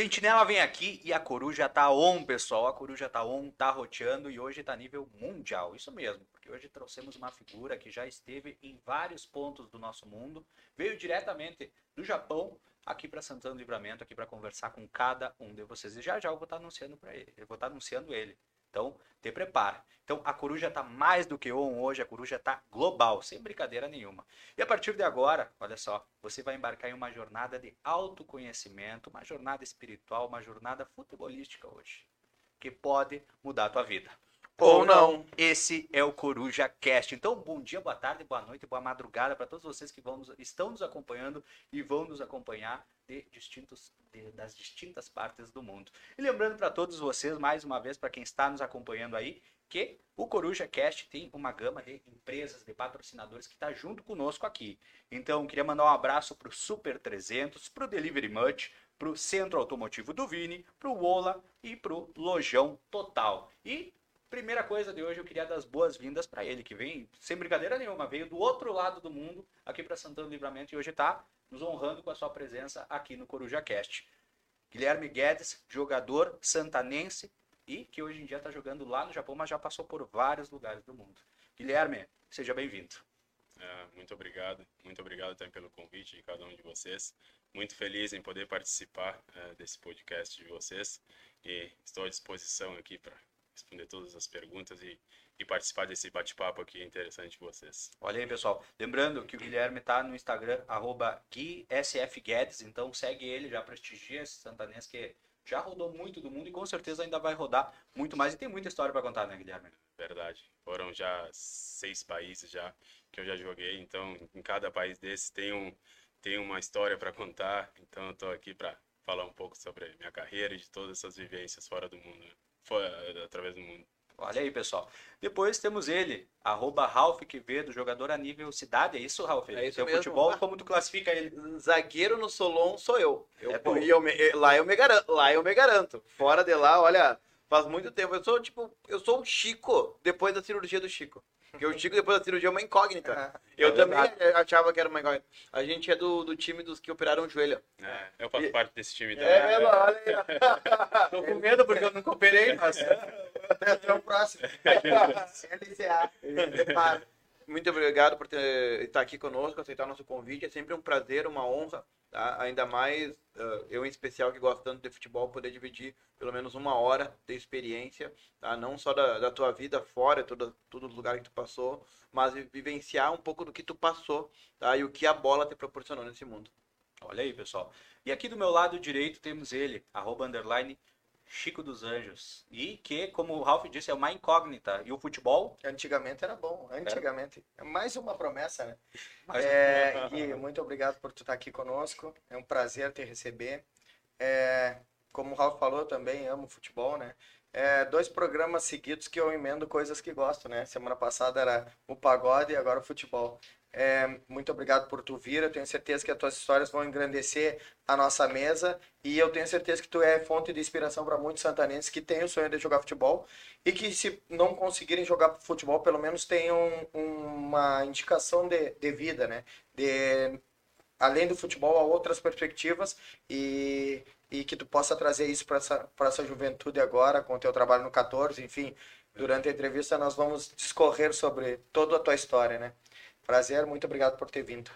Sentinela vem aqui e a coruja tá on, pessoal. A coruja tá on, tá roteando e hoje tá nível mundial. Isso mesmo, porque hoje trouxemos uma figura que já esteve em vários pontos do nosso mundo, veio diretamente do Japão aqui para Santana do Livramento, aqui para conversar com cada um de vocês. E já já eu vou estar tá anunciando para ele. Eu vou estar tá anunciando ele. Então, te prepara. Então, a coruja está mais do que on hoje, a coruja está global, sem brincadeira nenhuma. E a partir de agora, olha só, você vai embarcar em uma jornada de autoconhecimento, uma jornada espiritual, uma jornada futebolística hoje, que pode mudar a tua vida. Ou não. Esse é o Coruja Cast. Então, bom dia, boa tarde, boa noite, boa madrugada para todos vocês que vão estão nos acompanhando e vão nos acompanhar de distintos, de, das distintas partes do mundo. E lembrando para todos vocês, mais uma vez, para quem está nos acompanhando aí, que o Coruja Cast tem uma gama de empresas, de patrocinadores que está junto conosco aqui. Então, queria mandar um abraço para o Super 300, para o Delivery Much, para o Centro Automotivo do Vini, para o Ola e para o Lojão Total. E Primeira coisa de hoje, eu queria dar as boas-vindas para ele, que vem, sem brincadeira nenhuma, veio do outro lado do mundo, aqui para Santana do Livramento, e hoje está nos honrando com a sua presença aqui no Coruja Cast. Guilherme Guedes, jogador santanense e que hoje em dia está jogando lá no Japão, mas já passou por vários lugares do mundo. Guilherme, seja bem-vindo. É, muito obrigado, muito obrigado também pelo convite de cada um de vocês. Muito feliz em poder participar é, desse podcast de vocês e estou à disposição aqui para responder todas as perguntas e, e participar desse bate-papo aqui interessante de vocês. Olha aí, pessoal. Lembrando que o Guilherme está no Instagram, arroba GuiSFGuedes, então segue ele, já prestigia esse santanês que já rodou muito do mundo e com certeza ainda vai rodar muito mais. E tem muita história para contar, né, Guilherme? Verdade. Foram já seis países já que eu já joguei, então em cada país desses tem, um, tem uma história para contar. Então eu estou aqui para falar um pouco sobre minha carreira e de todas essas vivências fora do mundo. Né? Foi através do mundo. Olha aí, pessoal. Depois temos ele, arroba Ralf Quevedo, jogador a nível cidade. É isso, Ralf? É isso Seu mesmo. futebol, como tu classifica ele? Zagueiro no Solon sou eu. eu, É eu me- lá eu me garanto, lá eu me garanto. Fora de lá, olha, faz muito tempo. Eu sou tipo, eu sou o Chico depois da cirurgia do Chico. Porque o Chico depois da cirurgia é uma incógnita. Eu É também verdade. achava que era uma incógnita. A gente é do, do time dos que operaram o joelho. É, eu faço E- parte desse time também. É, mesmo, olha aí. Tô com medo porque eu nunca operei, mas... Até o próximo. LCA. Muito obrigado por ter, estar aqui conosco, aceitar nosso convite. É sempre um prazer, uma honra, tá? ainda mais eh, eu em especial que gosto tanto de futebol, poder dividir pelo menos uma hora de experiência, tá? não só da, da tua vida fora, todo, todo lugar que tu passou, mas vi- vivenciar um pouco do que tu passou tá? e o que a bola te proporcionou nesse mundo. Olha aí, pessoal. E aqui do meu lado direito temos ele, arroba underline Chico dos Anjos. E que, como o Ralf disse, é uma incógnita. E o futebol? Antigamente era bom, antigamente. É mais uma promessa, né? Mais É, Gui, muito obrigado por tu estar aqui conosco. É um prazer te receber. É, como o Ralf falou, também amo futebol, né? É, dois programas seguidos que eu emendo coisas que gosto, né? Semana passada era o pagode e agora o futebol. É, muito obrigado por tu vir. Eu tenho certeza que as tuas histórias vão engrandecer a nossa mesa e eu tenho certeza que tu é fonte de inspiração para muitos santanenses que têm o sonho de jogar futebol e que se não conseguirem jogar futebol, pelo menos tenham uma indicação de, de vida, né? De além do futebol a outras perspectivas e, e que tu possa trazer isso para essa essa juventude agora com o teu trabalho no 14, enfim, durante a entrevista nós vamos discorrer sobre toda a tua história, né? Prazer, muito obrigado por ter vindo.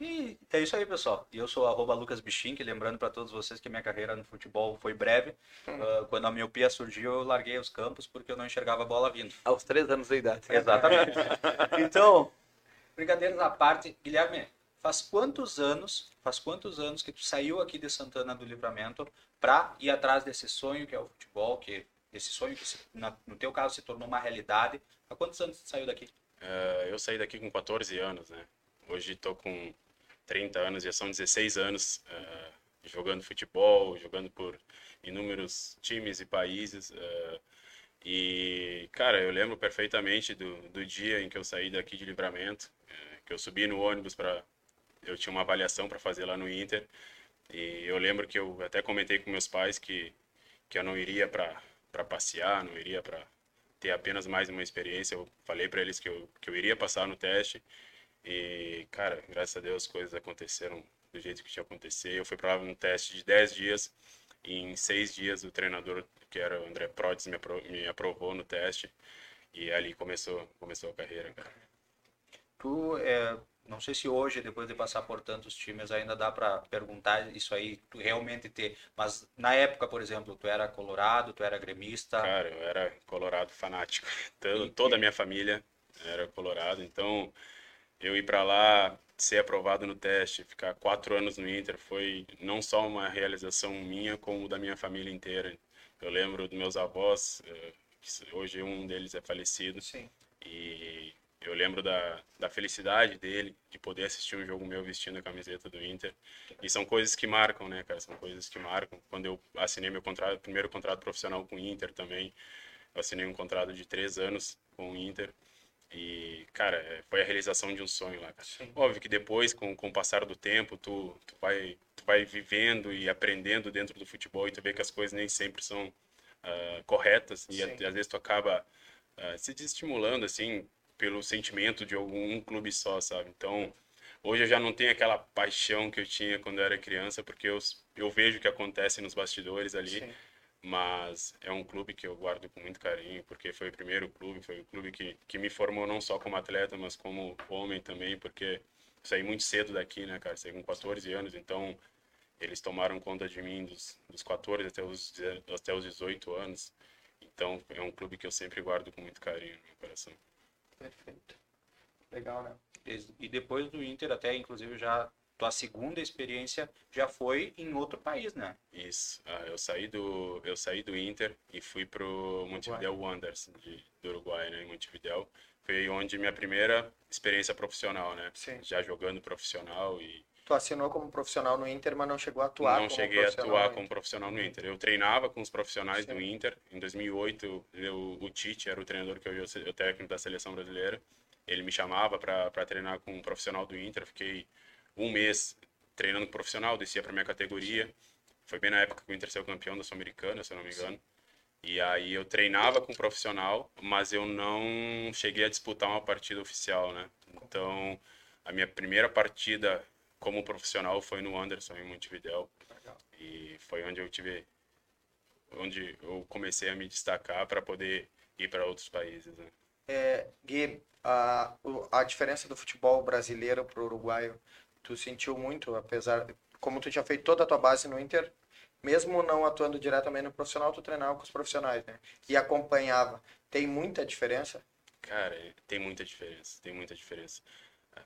E é isso aí, pessoal. E eu sou arroba Lucas Bichink, lembrando para todos vocês que minha carreira no futebol foi breve. Ah, quando a miopia surgiu, eu larguei os campos porque eu não enxergava a bola vindo. Aos três anos de idade. Exatamente. então, brincadeiras à parte, Guilherme, faz quantos anos, faz quantos anos que tu saiu aqui de Santana do Livramento para ir atrás desse sonho que é o futebol, que esse sonho que se- na- no teu caso se tornou uma realidade? Há quantos anos tu saiu daqui? É, eu saí daqui com 14 anos, né? Hoje estou com 30 anos, já são 16 anos é, jogando futebol, jogando por inúmeros times e países. é, e, cara, eu lembro perfeitamente do, do dia em que eu saí daqui de Livramento, que eu subi no ônibus para. Eu tinha uma avaliação para fazer lá no Inter. E eu lembro que eu até comentei com meus pais que, que eu não iria para passear, não iria para ter apenas mais uma experiência. Eu falei para eles que eu, que eu iria passar no teste. E, cara, graças a Deus as coisas aconteceram do jeito que tinha que acontecer. Eu fui para lá num teste de 10 dias E em seis dias o treinador, que era o André Prodes, me, apro me aprovou no teste. E ali começou, começou a carreira, cara. Tu, é, não sei se hoje, depois de passar por tantos times, ainda dá para perguntar isso aí, tu realmente ter. Mas na época, por exemplo, tu era colorado, tu era gremista. Cara, eu era colorado fanático. Todo, toda a minha família era colorado. Então, eu ir para lá, ser aprovado no teste, ficar quatro anos no Inter, foi não só uma realização minha, como da minha família inteira. Eu lembro dos meus avós, eh, hoje um deles é falecido. Sim. E eu lembro da, da felicidade dele de poder assistir um jogo meu vestindo a camiseta do Inter. E são coisas que marcam, né, cara? São coisas que marcam. Quando eu assinei meu contrato, primeiro contrato profissional com o Inter também, eu assinei um contrato de três anos com o Inter. E, cara, foi a realização de um sonho lá. Sim. Óbvio que depois, com, com o passar do tempo, tu, tu, vai, tu vai vivendo e aprendendo dentro do futebol e tu vê que as coisas nem sempre são uh, corretas. E, às vezes tu acaba uh, se desestimulando, assim, pelo sentimento de algum clube só, sabe? Então, hoje eu já não tenho aquela paixão que eu tinha quando eu era criança, porque eu, eu vejo o que acontece nos bastidores ali. Sim. Mas é um clube que eu guardo com muito carinho, porque foi o primeiro clube, foi o clube que, que me formou não só como atleta, mas como homem também, porque saí muito cedo daqui, né, cara? Saí com 14 anos, então eles tomaram conta de mim dos, dos 14 até os, até os 18 anos. Então é um clube que eu sempre guardo com muito carinho no meu coração. Perfeito. Legal, né? E depois do Inter, até inclusive já tua segunda experiência já foi em outro país, né? Isso. Ah, eu saí do eu saí do Inter e fui pro Montevideo Wanderers de, do Uruguai, né, em Montevideo. Foi onde minha primeira experiência profissional, né? Sim. Já jogando profissional e Tu assinou como profissional no Inter, mas não chegou a atuar Não cheguei a atuar como profissional no Inter. Eu treinava com os profissionais Sim. do Inter. Em 2008, eu, o Tite era o treinador que eu o técnico da seleção brasileira. Ele me chamava para treinar com um profissional do Inter. Fiquei um mês treinando com profissional, descia para minha categoria. Foi bem na época que o Inter saiu campeão da Sul-Americana, se eu não me engano. Sim. E aí eu treinava com profissional, mas eu não cheguei a disputar uma partida oficial, né? Então, a minha primeira partida como profissional foi no Anderson em Montevideo. Legal. E foi onde eu tive onde eu comecei a me destacar para poder ir para outros países. Né? É, Gui, a, a diferença do futebol brasileiro para o uruguaio, tu sentiu muito, apesar, como tu tinha feito toda a tua base no Inter, mesmo não atuando diretamente no profissional, tu treinava com os profissionais, né? E acompanhava. Tem muita diferença? Cara, tem muita diferença, tem muita diferença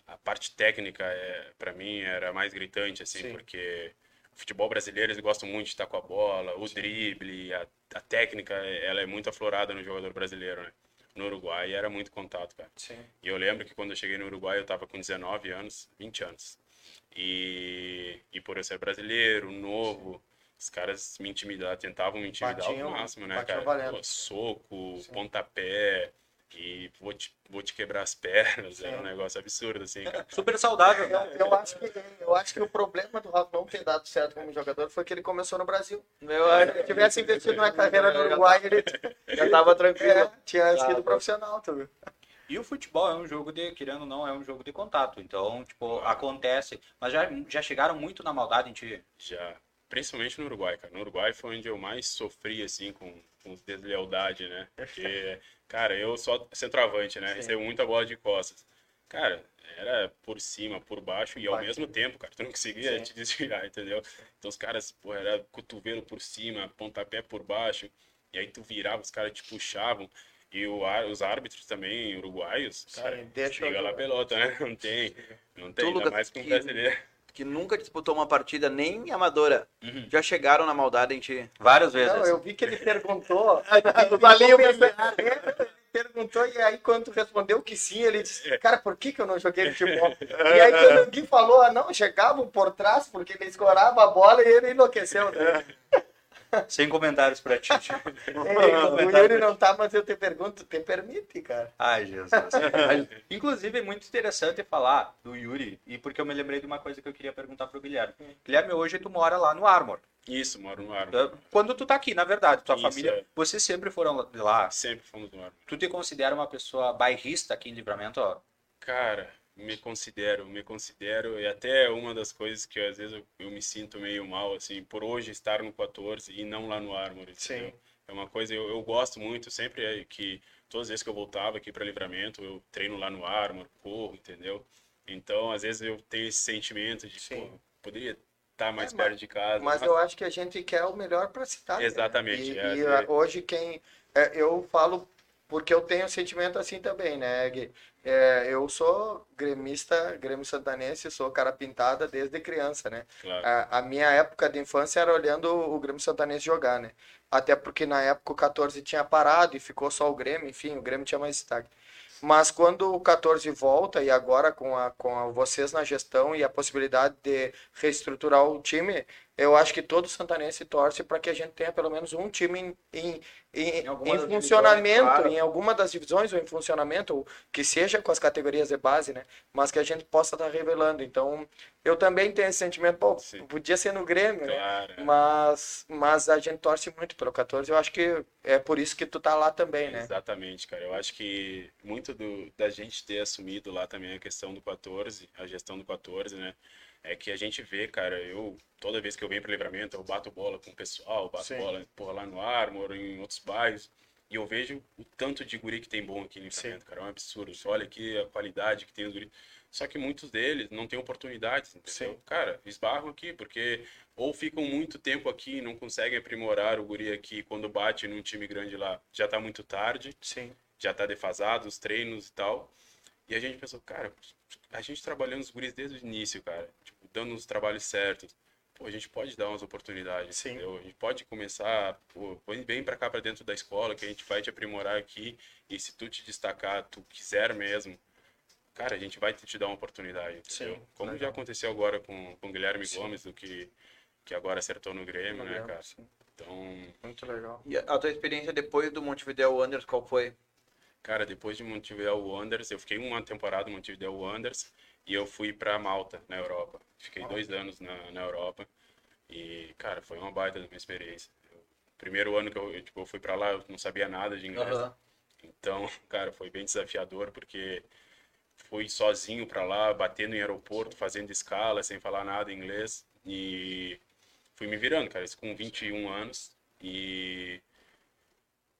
a parte técnica é para mim era mais gritante assim Sim. porque o futebol brasileiro eles gostam muito de estar com a bola o Sim. drible a, a, técnica ela é muito aflorada no jogador brasileiro né no Uruguai era muito contato cara Sim. e eu lembro que quando eu cheguei no Uruguai eu estava com 19 anos 20 anos e e por eu ser brasileiro novo os caras me intimidavam, tentavam me intimidar batiam, ao máximo, né, cara? Pô, soco, pontapé, que vou te, vou te quebrar as pernas, era um negócio absurdo, assim. Cara. Super saudável. Eu, eu, acho que, eu acho que o problema do Rafa não ter dado certo como jogador foi que ele começou no Brasil. Eu, se ele tivesse investido na carreira no Uruguai, ele já estava tranquilo. É, tinha sido profissional também. E o futebol é um jogo de, querendo ou não, é um jogo de contato. Então, tipo, acontece. Mas já, já chegaram muito na maldade em ti? Já. Principalmente no Uruguai, cara. No Uruguai foi onde eu mais sofri, assim, com, com deslealdade, né? Porque Cara, eu só centroavante, né? Recebo muita bola de costas. Cara, era por cima, por baixo e ao mesmo tempo, cara, tu não conseguia Sim. te desviar, entendeu? Então os caras, pô, era cotovelo por cima, pontapé por baixo, e aí tu virava, os caras te puxavam. E o, os árbitros também, uruguaios, cara, Sim, deixa liga lá a pelota, né? Não tem, não tem, ainda mais com um brasileiro que nunca disputou uma partida nem amadora, uhum. já chegaram na maldade em ti? Várias vezes. Não, eu vi que ele perguntou. Valia ele perguntou, e aí quando respondeu que sim, ele disse, é. cara, por que, que eu não joguei futebol? e aí quando alguém falou, ah, não, chegavam por trás, porque ele escorava a bola e ele enlouqueceu. Né? Sem comentários pra ti. o Yuri não tá, mas eu te pergunto, te permite, cara? Ai, Jesus. Inclusive, é muito interessante falar do Yuri, e porque eu me lembrei de uma coisa que eu queria perguntar pro Guilherme. Guilherme, hoje tu mora lá no Armor. Isso, moro no Armor. Quando tu tá aqui, na verdade, tua Isso, família, é. vocês sempre foram lá? Sempre fomos no Armor. Tu te considera uma pessoa bairrista aqui em Livramento? Ó? Cara, me considero, me considero, e até uma das coisas que às vezes eu, eu, me sinto meio mal, assim, por hoje estar no 14 e não lá no Armory, Sim. É uma coisa, eu, eu gosto muito, sempre é que, todas as vezes que eu voltava aqui para Livramento, eu treino lá no Armor, corro, entendeu? Então, às vezes eu tenho esse sentimento de, Sim. pô, poderia estar mais é, perto mas, de casa. Mas, mas, eu acho que a gente quer o melhor para a cidade. Né? Exatamente. Né? E, é, e hoje quem... É, eu falo porque eu tenho sentimento assim também, né, Gui? É, eu sou gremista, grêmio santanense, sou cara pintada desde criança, né? Claro. A, a, minha época de infância era olhando o Grêmio Santanense jogar, né? Até porque na época o 14 tinha parado e ficou só o Grêmio, enfim, o Grêmio tinha mais destaque. Mas quando o 14 volta e agora com, a, com a, vocês na gestão e a possibilidade de reestruturar o time, eu acho que todo santanense torce para que a gente tenha pelo menos um time em, em, em, em funcionamento, claro. em alguma das divisões ou em funcionamento, ou que seja com as categorias de base, né? Mas que a gente possa estar tá revelando. Então, eu também tenho esse sentimento, pô, Sim. podia ser no Grêmio, né? claro. né? Mas, mas a gente torce muito pelo 14. Eu acho que é por isso que tu tá lá também, né? Exatamente, cara. Eu acho que muito do, da gente ter assumido lá também a questão do 14, a gestão do 14, né? É que a gente vê, cara, eu, toda vez que eu venho para Livramento, eu bato bola com o pessoal, bato Sim. bola porra, lá no Armor, em outros bairros, e eu vejo o tanto de guri que tem bom aqui em Livramento, Sim. cara, é um absurdo. Você olha aqui a qualidade que tem os guri. Só que muitos deles não têm oportunidades, entendeu? Sim. Cara, esbarram aqui, porque ou ficam muito tempo aqui e não conseguem aprimorar o guri aqui quando bate num time grande lá, já está muito tarde, Sim. já está defasado os treinos e tal. E a gente pensou, cara, a gente trabalhando os guris desde o início, cara, tipo, dando os trabalhos certos. Pô, a gente pode dar umas oportunidades, Sim. entendeu? A gente pode começar, pô, vem para cá para dentro da escola que a gente vai te aprimorar aqui e se tu te destacar, tu quiser mesmo, cara, a gente vai te dar uma oportunidade, entendeu? Sim, Como legal. já aconteceu agora com com Guilherme Sim. Gomes, do que que agora acertou no Grêmio, né, cara? Sim. Então, muito legal. E a tua experiência depois do Montevideo Wanderers qual foi? Cara, depois de Montevideo Wanderers, eu fiquei uma temporada no Montevideo Wanderers e eu fui para Malta, na Europa. Fiquei dois anos na, na Europa e, cara, foi uma baita minha experiência. Eu, primeiro ano que eu, tipo, eu fui para lá, eu não sabia nada de inglês. Uhum. Então, cara, foi bem desafiador porque fui sozinho para lá, batendo em aeroporto, fazendo escala, sem falar nada em inglês e fui me virando, cara, isso com 21 anos e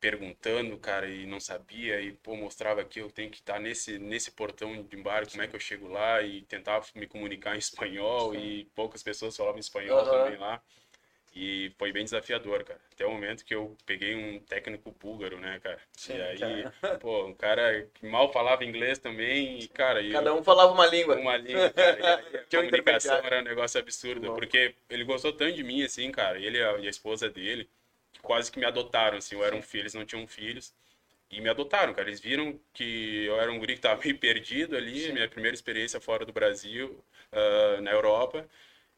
perguntando, cara, e não sabia, e pô, mostrava que eu tenho que estar nesse, nesse portão de embarque, como é que eu chego lá, e tentava me comunicar em espanhol, Sim. e poucas pessoas falavam espanhol uhum. também lá. E foi bem desafiador, cara. Até o momento que eu peguei um técnico búlgaro, né, cara? Sim, e aí, cara. pô, um cara que mal falava inglês também, e, cara... Cada um falava uma língua. Uma língua, cara. E a comunicação era um negócio absurdo, porque ele gostou tanto de mim, assim, cara, ele e a esposa dele, quase que me adotaram, assim, eu era um filho, eles não tinham filhos, e me adotaram, cara, eles viram que eu era um guri que tava meio perdido ali, Sim. minha primeira experiência fora do Brasil, uh, na Europa,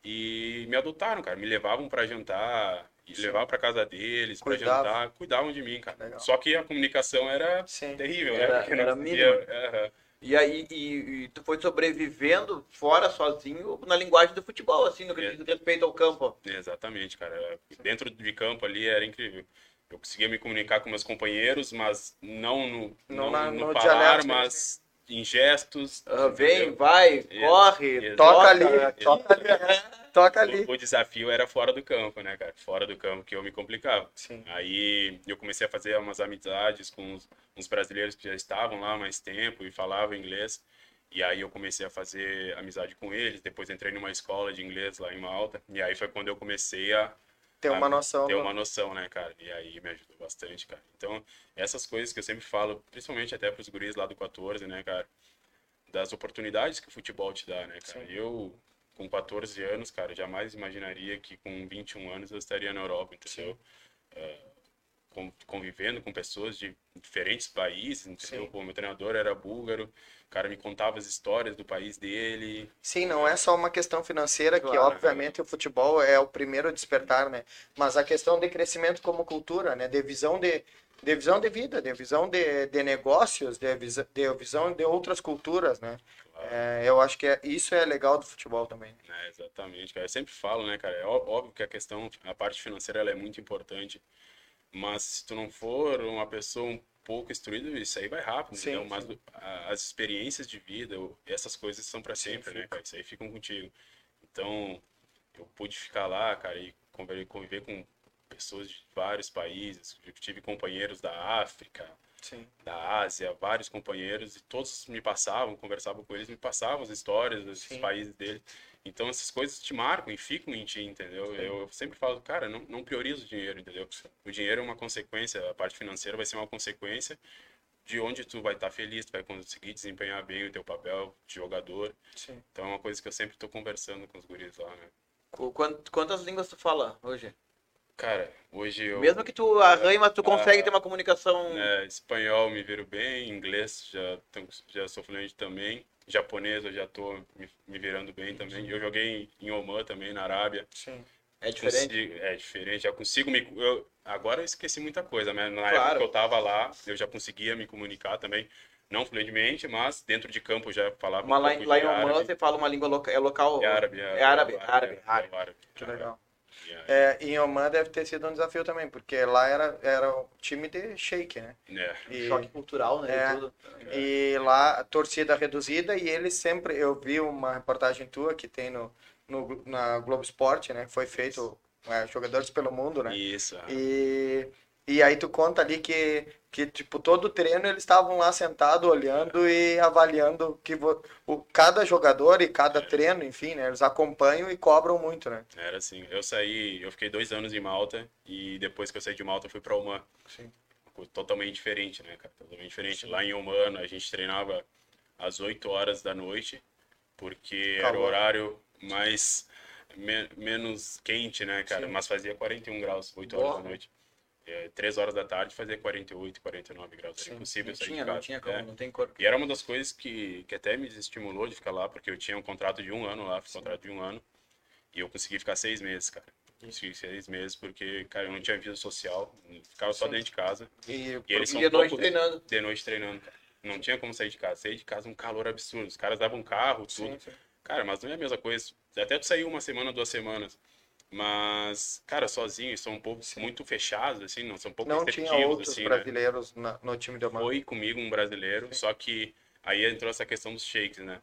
e me adotaram, cara, me levavam para jantar, levavam para casa deles para jantar, cuidavam de mim, cara. Legal. Só que a comunicação era Sim. terrível, era, né? Porque era. Uhum. E aí e, e, tu foi sobrevivendo fora sozinho na linguagem do futebol, assim, no que diz respeito ao campo. Exatamente, cara. Dentro de campo ali era incrível. Eu conseguia me comunicar com meus companheiros, mas não no, não, não na, no, no falar, mas em gestos. Uh, vem, vai, corre, toca ali, toca ali. toca ali. O, o, desafio era fora do campo, né, cara? Fora do campo que eu me complicava. Sim. Aí eu comecei a fazer umas amizades com uns, uns brasileiros que já estavam lá há mais tempo e falavam inglês. E aí eu comecei a fazer amizade com eles. Depois entrei numa escola de inglês lá em Malta. E aí foi quando eu comecei a ter uma noção. Ter uma noção, né, cara? E aí me ajudou bastante, cara. Então, essas coisas que eu sempre falo, principalmente até para os guris lá do 14, né, cara? Das oportunidades que o futebol te dá, né, cara? Sim. Eu, com 14 anos, cara, jamais imaginaria que com 21 anos eu estaria na Europa, entendeu? Uh, convivendo com pessoas de diferentes países, entendeu? Pô, meu treinador era búlgaro, o cara me contava as histórias do país dele. Sim, não é só uma questão financeira, claro, que obviamente o futebol é o primeiro a despertar, né? Mas a questão de crescimento como cultura, né? De visão de, de visão de vida, de visão de, de negócios, de, visa, de visão de outras culturas, né? Claro. É, eu acho que é, isso é legal do futebol também. É, exatamente, cara. Eu sempre falo, né, cara? É óbvio que a questão, a parte financeira ela é muito importante, mas se tu não for uma pessoa pouco instruído, isso aí vai rápido, Sim, entendeu? Mas sim. as experiências de vida, essas coisas são para sempre, né, cara? Isso aí ficam contigo. Então, eu pude ficar lá, cara, e conviver, conviver com pessoas de vários países. Eu tive companheiros da África, Sim. da Ásia, vários companheiros, e todos me passavam, conversavam com eles, me passavam as histórias desses Sim. países deles. Então essas coisas te marcam e ficam em ti, entendeu? Eu sempre falo, cara, não, não prioriza o dinheiro, entendeu? O dinheiro é uma consequência, a parte financeira vai ser uma consequência de onde tu vai estar feliz, tu vai conseguir desempenhar bem o teu papel de jogador. Sim. Então é uma coisa que eu sempre estou conversando com os guris lá, né? Qu- quant- Quantas línguas tu fala hoje? Cara, hoje eu... Mesmo que tu arranhe, mas tu consegue Ah, ter uma comunicação. É, espanhol me viro bem, inglês já, já sou fluente também, japonês eu já tô me, me virando bem também. Eu joguei em, em Oman também, na Arábia. Sim. É diferente. Consigo- é diferente, já consigo me. Eu, agora eu esqueci muita coisa, mas na Claro. época que eu tava lá, eu já conseguia me comunicar também, não fluentemente, mas dentro de campo já falava Mas um lá, pouco lá de em Oman árabe. você fala uma língua loca, é local. É árabe, É árabe, árabe, é, árabe. é árabe. Que legal. E aí, É, em Oman deve ter sido um desafio também, porque lá era, era o time de shake, né? é, E, Choque cultural, né? É. e tudo. e lá torcida reduzida e eles sempre. Eu vi uma reportagem tua que tem no, no, na Globo Esporte, né? Que foi feito é, Jogadores pelo Mundo, né? Isso. E, e aí tu conta ali que, que tipo, todo treino eles estavam lá sentados olhando e avaliando que vo- o, cada jogador e cada treino, enfim, né? Eles acompanham e cobram muito, né? Era assim. Eu saí, eu fiquei dois anos em Malta e depois que eu saí de Malta eu fui para Oman. Sim. Coisa Totalmente diferente, né, cara? Totalmente diferente. Lá em Oman a gente treinava às 8 horas da noite, porque era o horário mais me- menos quente, né, cara? Sim. Mas fazia 41 graus, 8 horas Boa. da noite. É, 3 horas da tarde fazia 48, 49 graus. Sim. Era impossível Não sair tinha, de casa. não tinha como, É. não tem corpo. E era uma das coisas que, que até me desestimulou de ficar lá, porque eu tinha um contrato de um ano lá, fiz contrato de um ano, e eu consegui ficar seis meses, cara. Consegui seis meses porque, cara, eu não tinha vida social, ficava só Sim. dentro de casa, E, e eles são de noite treinando. de noite treinando, cara. Não tinha como sair de casa. Sair de casa um calor absurdo. Os caras davam carro, tudo. sim. Cara, mas não é a mesma coisa. Até tu sair uma semana, duas semanas. Mas, cara, sozinho, são um pouco muito fechados, assim, não são um pouco Não tinha outros assim, né? brasileiros na- no time de Oman. Foi comigo um brasileiro, só que aí entrou essa questão dos shakes, né?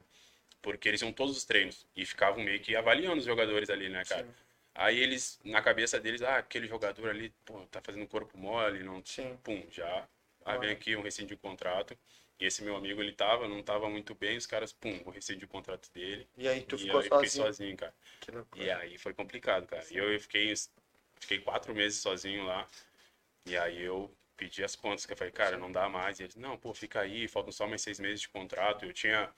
Porque eles iam todos os treinos e ficavam meio que avaliando os jogadores ali, né, cara? Sim. Aí eles, na cabeça deles, ah, aquele jogador ali, pô, tá fazendo corpo mole, não Sim. pum, já. Ah, vem aqui um rescinde o contrato. E esse meu amigo, ele tava, não tava muito bem, os caras, pum, o rescinde o contrato dele. E aí tu e ficou aí eu fiquei sozinho. sozinho, cara. E aí foi complicado, cara. E eu fiquei, fiquei quatro meses sozinho lá. E aí eu pedi as contas, que eu falei, cara, não dá mais. E eles, não, pô, fica aí, faltam só mais seis meses de contrato. Eu tinha,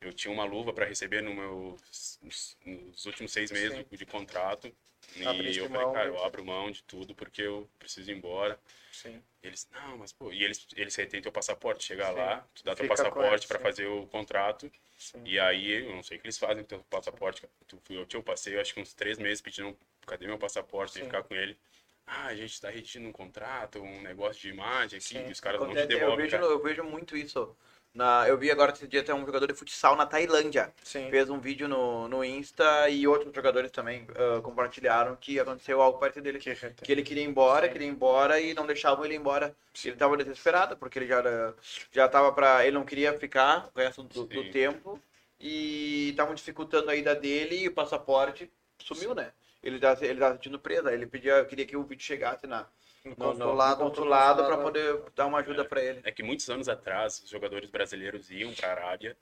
eu tinha uma luva para receber no meu, nos, últimos seis meses Sim. de, contrato. E Abriste eu falei, mão, cara, eu abro mão de tudo porque eu preciso ir embora. Sim. E eles, não, mas pô, e eles, eles retêm teu passaporte, chegar lá, tu dá teu Fica passaporte para fazer o contrato. Sim. E aí, eu não sei o que eles fazem com o teu passaporte. Tu- Eu, eu passei, acho que uns três meses pedindo, cadê meu passaporte? Sim. ficar com ele. Ah, a gente tá redigindo um contrato, um negócio de imagem aqui, Sim. e os caras não te Acontece, eu, devolvem, vejo, eu vejo muito isso. Na, eu vi agora esse dia até um jogador de futsal na Tailândia. Sim. Fez um vídeo no, no Insta e outros jogadores também ah, compartilharam que aconteceu algo parecido dele. Que Que, ele queria ir embora, Sim. queria ir embora e não deixavam ele ir embora. Ele tava desesperado, porque ele já, era- já tava pra. Ele não queria ficar o resto do, do Sim. tempo. E estavam dificultando a ida dele e o passaporte sumiu, né? Ele tá, ele tá sentindo preso. Ele pedia, queria que o vídeo chegasse na, No no, no- no consulado, consulado para poder dar uma ajuda pra ele. É que muitos anos atrás, os jogadores brasileiros iam pra Arábia,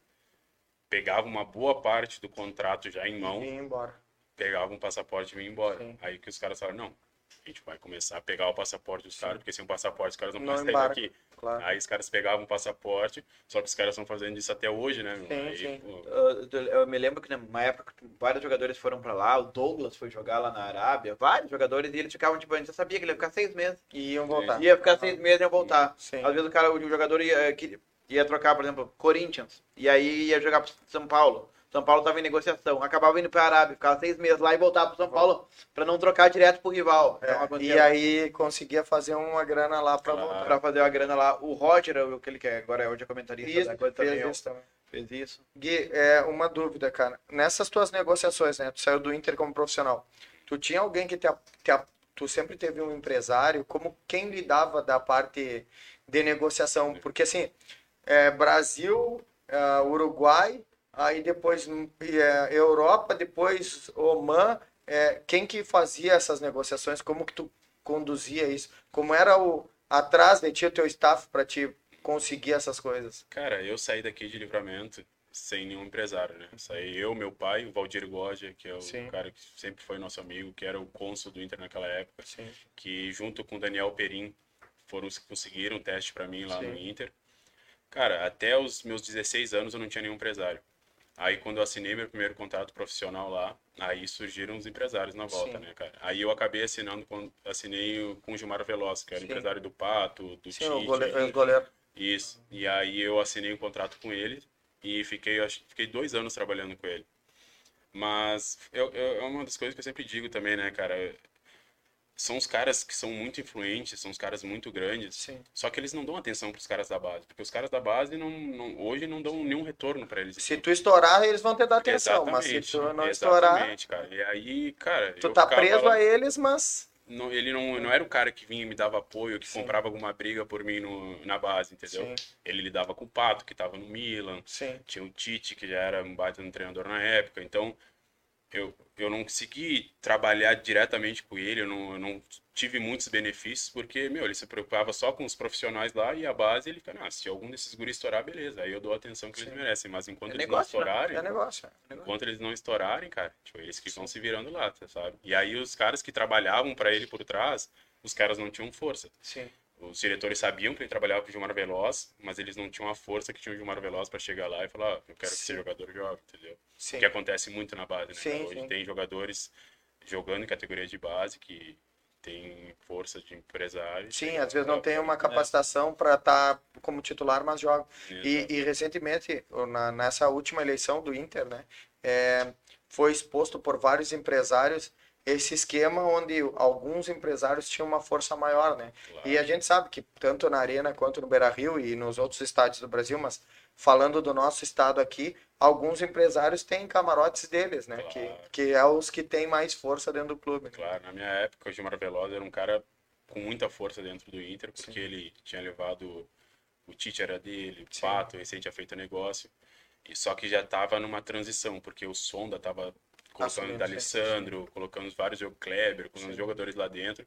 pegavam uma boa parte do contrato já em E mão, vir embora. pegavam o passaporte e vinham embora. Sim. Aí que os caras falaram, não, a gente vai começar a pegar o passaporte dos caras, porque sem o passaporte os caras não, Não podem sair daqui. Claro. Aí os caras pegavam o passaporte, só que os caras estão fazendo isso até hoje, né? Sim, Aí, sim. pô, Eu, eu me lembro que numa época vários jogadores foram pra lá, o Douglas foi jogar lá na Arábia, vários jogadores, e eles ficavam, tipo, a gente já sabia que ele ia ficar seis meses. E iam voltar. Ia ficar seis meses e ia voltar. Sim. Às vezes o cara, o jogador ia, ia trocar, por exemplo, Corinthians, e aí ia jogar pro São Paulo. São Paulo tava em negociação, acabava indo pra Arábia, ficava seis meses lá e voltava pro São Paulo pra não trocar direto pro rival. É, Então, e aí conseguia fazer uma grana lá pra Claro. voltar. pra fazer a grana lá. O Roger, o que ele quer, agora é hoje é comentarista Isso, da coisa também, fez ó, isso também. fez isso. Gui, é uma dúvida, cara. Nessas tuas negociações, né? Tu saiu do Inter como profissional. Tu tinha alguém que te, a- te, a- tu sempre teve um empresário, como quem lidava da parte de negociação? Porque assim, é, Brasil, é, Uruguai, aí depois é, Europa, depois Oman, é, quem que fazia essas negociações? Como que tu conduzia isso? Como era o atrás de ti o teu staff para te conseguir essas coisas? Cara, eu saí daqui de livramento sem nenhum empresário, né? Saí eu, meu pai, o Valdir Goja, que é o Sim. cara que sempre foi nosso amigo, que era o cônsul do Inter naquela época, Sim. que junto com o Daniel Perim foram os que conseguiram o teste para mim lá Sim. no Inter. Cara, até os meus 16 anos eu não tinha nenhum empresário. Aí quando eu assinei meu primeiro contrato profissional lá, aí surgiram os empresários na volta, Sim. né, cara? Aí eu acabei assinando, assinei com o Gilmar Veloz, que era Sim. empresário do Pato, do Sim, Tite. O goleiro, goleiro. Isso. E aí eu assinei um contrato com ele e fiquei, acho, fiquei dois anos trabalhando com ele. Mas eu, eu, é uma das coisas que eu sempre digo também, né, cara? São os caras que são muito influentes, são os caras muito grandes. Sim. Só que eles não dão atenção para os caras da base, porque os caras da base não, não hoje não dão nenhum retorno para eles. Se tu estourar, eles vão te dar atenção, exatamente, mas se tu não estourar, cara. E aí, cara, tu tá preso a eles, mas não, ele não, não era o cara que vinha e me dava apoio, que Sim. comprava alguma briga por mim no, na base, entendeu? Sim. Ele lidava com o Pato, que estava no Milan. Sim. Tinha o Tite, que já era um baita no treinador na época. Então, eu, eu não consegui trabalhar diretamente com ele, eu não, eu não tive muitos benefícios, porque, meu, ele se preocupava só com os profissionais lá e a base, ele fica, ah, se algum desses guris estourar, beleza, aí eu dou a atenção que Sim. eles merecem, mas enquanto é eles negócio, não né? estourarem, é negócio, é negócio. enquanto eles não estourarem, cara, tipo, eles que vão se virando lá, sabe? E aí os caras que trabalhavam para ele por trás, os caras não tinham força. Sim. Os diretores sabiam que ele trabalhava com o Gilmar Veloz, mas eles não tinham a força que tinha o Gilmar Veloz para chegar lá e falar, ah, eu quero Sim. que esse jogador jogue, entendeu? Sim. O que acontece muito na base, né? Sim, Hoje tem jogadores jogando em categoria de base que tem força de empresário. Sim, às vezes não tem uma capacitação para estar tá como titular, mas joga. E, e, recentemente, na, nessa última eleição do Inter, né, é, foi exposto por vários empresários esse esquema onde alguns empresários tinham uma força maior, né? Claro. E a gente sabe que tanto na Arena quanto no Beira-Rio e nos outros estádios do Brasil, mas falando do nosso estado aqui, alguns empresários têm camarotes deles, né? Claro. Que, que é os que têm mais força dentro do clube. Né? Claro, na minha época o Gilmar Veloz era um cara com muita força dentro do Inter, porque Sim. ele tinha levado o Tite era dele, o Pato, recente tinha feito negócio. E só que já estava numa transição, porque o Sonda estava colocando o D'Alessandro, colocando vários o Kleber, com os jogadores lá dentro.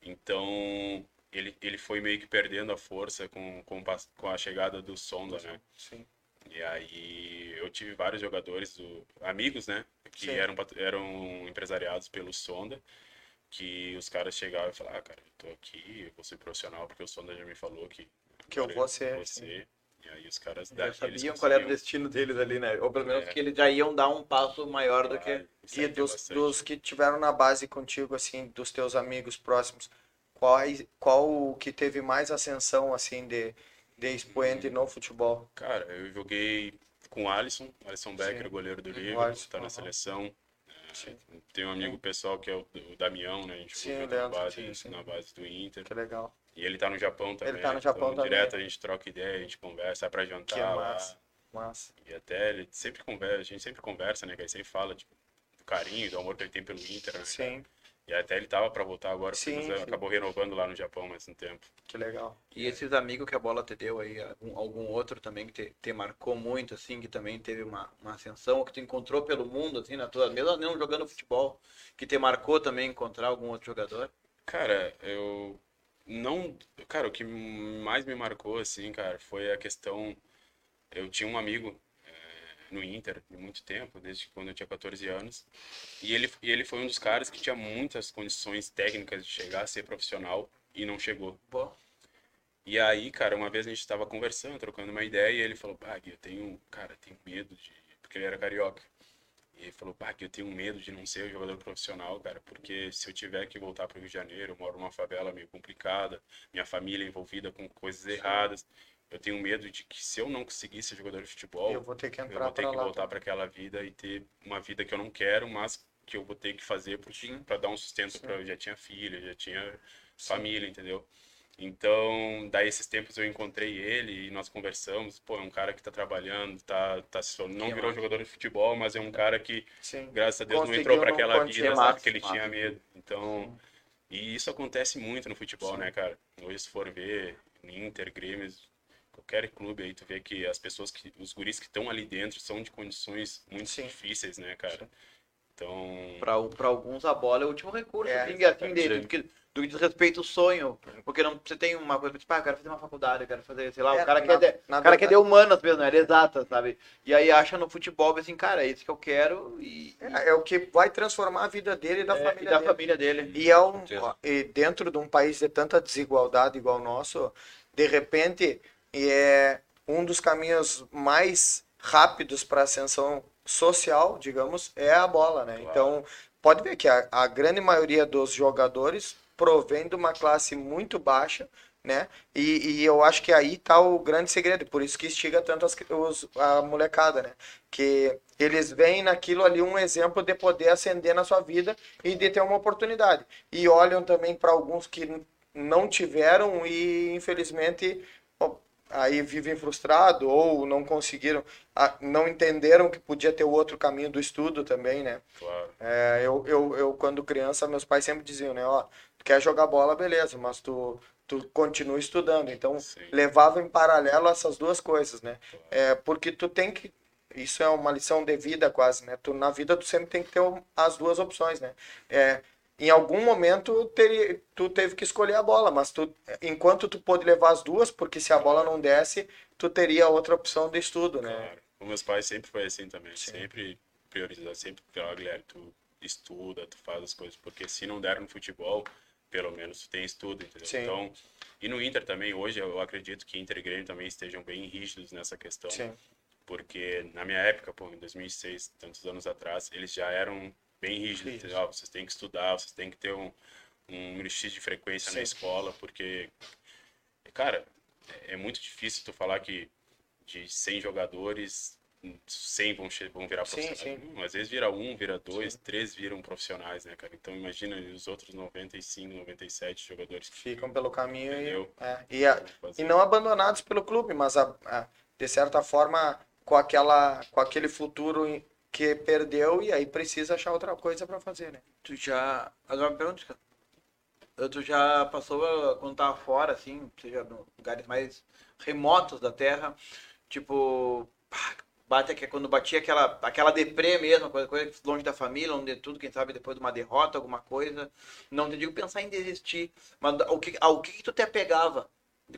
Então, ele, ele foi meio que perdendo a força com, com, com a chegada do Sonda, né? Sim. E aí eu tive vários jogadores, do, amigos, né? Que eram, eram empresariados pelo Sonda, que os caras chegavam e falavam, ah, cara, eu tô aqui, eu vou ser profissional, porque o Sonda já me falou que... Que eu vou ser. Você. E aí os caras já sabiam qual era o destino deles ali, né? Ou pelo menos é. que eles já iam dar um passo maior do que. E dos, dos que tiveram na base contigo, assim, dos teus amigos próximos, qual, qual que teve mais ascensão, assim, de, de expoente hum. no futebol? Cara, eu joguei com o Alisson, Alisson Becker, Sim. goleiro do Liverpool, está na seleção. É, tem um amigo pessoal que é o, o Damião, né? A gente sim, na base, sim. na base do Inter. Que legal. E ele tá no Japão também. Ele tá no Japão então, também. Direto a gente troca ideia, a gente conversa, sai pra jantar. Que é massa. Lá. Massa. E até ele sempre conversa, a gente sempre conversa, né? Que ele sempre fala, tipo, do carinho, do amor que ele tem pelo Inter, né? Sim. E até ele tava para voltar agora, sim, sim. acabou renovando lá no Japão mais um tempo. Que legal. E esses amigos que a bola te deu aí, algum, algum outro também que te, te, marcou muito, assim, que também teve uma, uma ascensão, ou que tu encontrou pelo mundo, assim, na tua, mesmo não jogando futebol, que te marcou também encontrar algum outro jogador? Cara, eu não. Cara, o que mais me marcou, assim, cara, foi a questão. Eu tinha um amigo é, no Inter de muito tempo, desde quando eu tinha 14 anos. E ele, e ele foi um dos caras que tinha muitas condições técnicas de chegar a ser profissional e não chegou. E aí, cara, uma vez a gente estava conversando, trocando uma ideia, e ele falou: Ah, eu tenho, cara, tenho medo de. Porque ele era carioca. E ele falou, pá, que eu tenho medo de não ser jogador profissional, cara, porque se eu tiver que voltar para o Rio de Janeiro, eu moro numa favela meio complicada, minha família é envolvida com coisas erradas. Eu tenho medo de que se eu não conseguir ser jogador de futebol, eu vou ter que, entrar eu vou ter que voltar para aquela vida e ter uma vida que eu não quero, mas que eu vou ter que fazer para dar um sustento para eu já tinha filha, já tinha Sim. família, entendeu? Então, daí esses tempos eu encontrei ele e nós conversamos. Pô, é um cara que tá trabalhando, tá, tá não virou jogador de futebol, mas é um cara que, Sim. graças a Deus, Conseguiu não entrou para aquela vida, sabe? Que ele tinha medo. Então, E isso acontece muito no futebol, Sim. né, cara? Hoje, se for ver, Inter, Grêmio, qualquer clube aí, tu vê que as pessoas que, os guris que estão ali dentro são de condições muito Sim. difíceis, né, cara? Então, Pra, pra alguns a bola é o último recurso, É, dele, sim. porque do que diz respeito ao sonho, porque não, você tem uma coisa, tipo, ah, eu quero fazer uma faculdade, eu quero fazer, sei lá, É, o cara na- quer, de, na o cara quer de humanas mesmo, não era exata, sabe? E aí acha no futebol, assim, cara, é isso que eu quero e, É, é o que vai transformar a vida dele e da é, família e da dele. família dele. E, é um, e dentro de um país de tanta desigualdade igual o nosso, de repente, é um dos caminhos mais rápidos para ascensão social, digamos, é a bola, né? Claro. Então, pode ver que a, a grande maioria dos jogadores provém de uma classe muito baixa, né? E, e eu acho que aí tá o grande segredo, por isso que instiga tanto as, os, a molecada, né? Que eles veem naquilo ali um exemplo de poder ascender na sua vida e de ter uma oportunidade. E olham também para alguns que não tiveram e infelizmente aí vivem frustrados ou não conseguiram, não entenderam que podia ter outro caminho do estudo também, né? claro. É, eu, eu, eu, quando criança, meus pais sempre diziam, né, ó, tu quer jogar bola, beleza, mas tu, tu continua estudando. Então, Sim. levava em paralelo essas duas coisas, né? É, porque tu tem que, isso é uma lição de vida quase, né? Tu, na vida tu sempre tem que ter um- as duas opções, né? É, em algum momento teria, tu teve que escolher a bola, mas tu, enquanto tu pôde levar as duas, porque se a bola não desce, tu teria outra opção de estudo, né? Claro. Com meus pais sempre foi assim também. Sim. Sempre priorizar, sempre falar, Guilherme, tu estuda, tu faz as coisas. Porque se não der no futebol, pelo menos tem estudo, entendeu? Sim. Então, e no Inter também, hoje eu acredito que Inter e Grêmio também estejam bem rígidos nessa questão. Sim. Porque na minha época, pô, em 2006, tantos anos atrás, eles já eram bem rígidos. Entendeu? Ah, vocês têm que estudar, vocês têm que ter um, um número X de frequência Sim. na escola, porque, cara, é é muito difícil tu falar que de 100 jogadores, 100 vão, vão virar Sim, profissionais. sim. Não, às vezes vira um, vira dois, três viram profissionais, né, cara? Então imagina os outros 95, 97 jogadores que Ficam pelo caminho e, é, e, a- e não abandonados pelo clube, mas a- a- de certa forma com aquela com aquele futuro que perdeu e aí precisa achar outra coisa para fazer, né? Tu já. Agora me pergunta, cara. Tu já passou a- quando tava fora, assim, seja em lugares mais remotos da Terra, tipo, pá, bate aqui, quando batia aquela, aquela deprê mesmo, coisa, coisa longe da família, longe de tudo, quem sabe depois de uma derrota, alguma coisa. Não te digo pensar em desistir, mas o que, ao que, que tu te apegava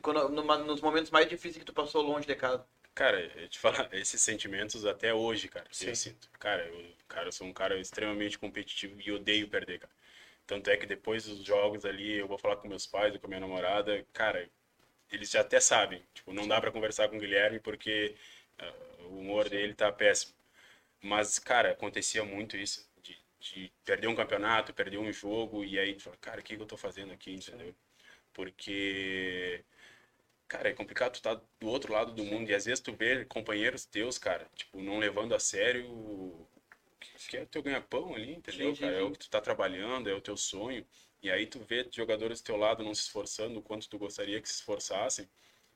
quando, numa- nos momentos mais difíceis que tu passou longe de casa? Cara, eu te falar, esses sentimentos até hoje, cara, Sim. eu sinto. Cara, eu, cara, eu sou um cara extremamente competitivo e odeio perder, cara. Tanto é que depois dos jogos ali, eu vou falar com meus pais com minha namorada, cara, eles já até sabem. Tipo, não dá pra conversar com o Guilherme porque o humor dele tá péssimo. Mas, cara, acontecia muito isso, de, de perder um campeonato, perder um jogo, e aí cara, o que que eu tô fazendo aqui, entendeu? Porque Cara, é complicado tu tá do outro lado do mundo e às vezes tu vê companheiros teus, cara, tipo, não levando a sério o que é o teu ganha-pão ali, entendeu, Sim, sim, cara? É o que tu tá trabalhando, é o teu sonho. E aí tu vê jogadores do teu lado não se esforçando o quanto tu gostaria que se esforçassem.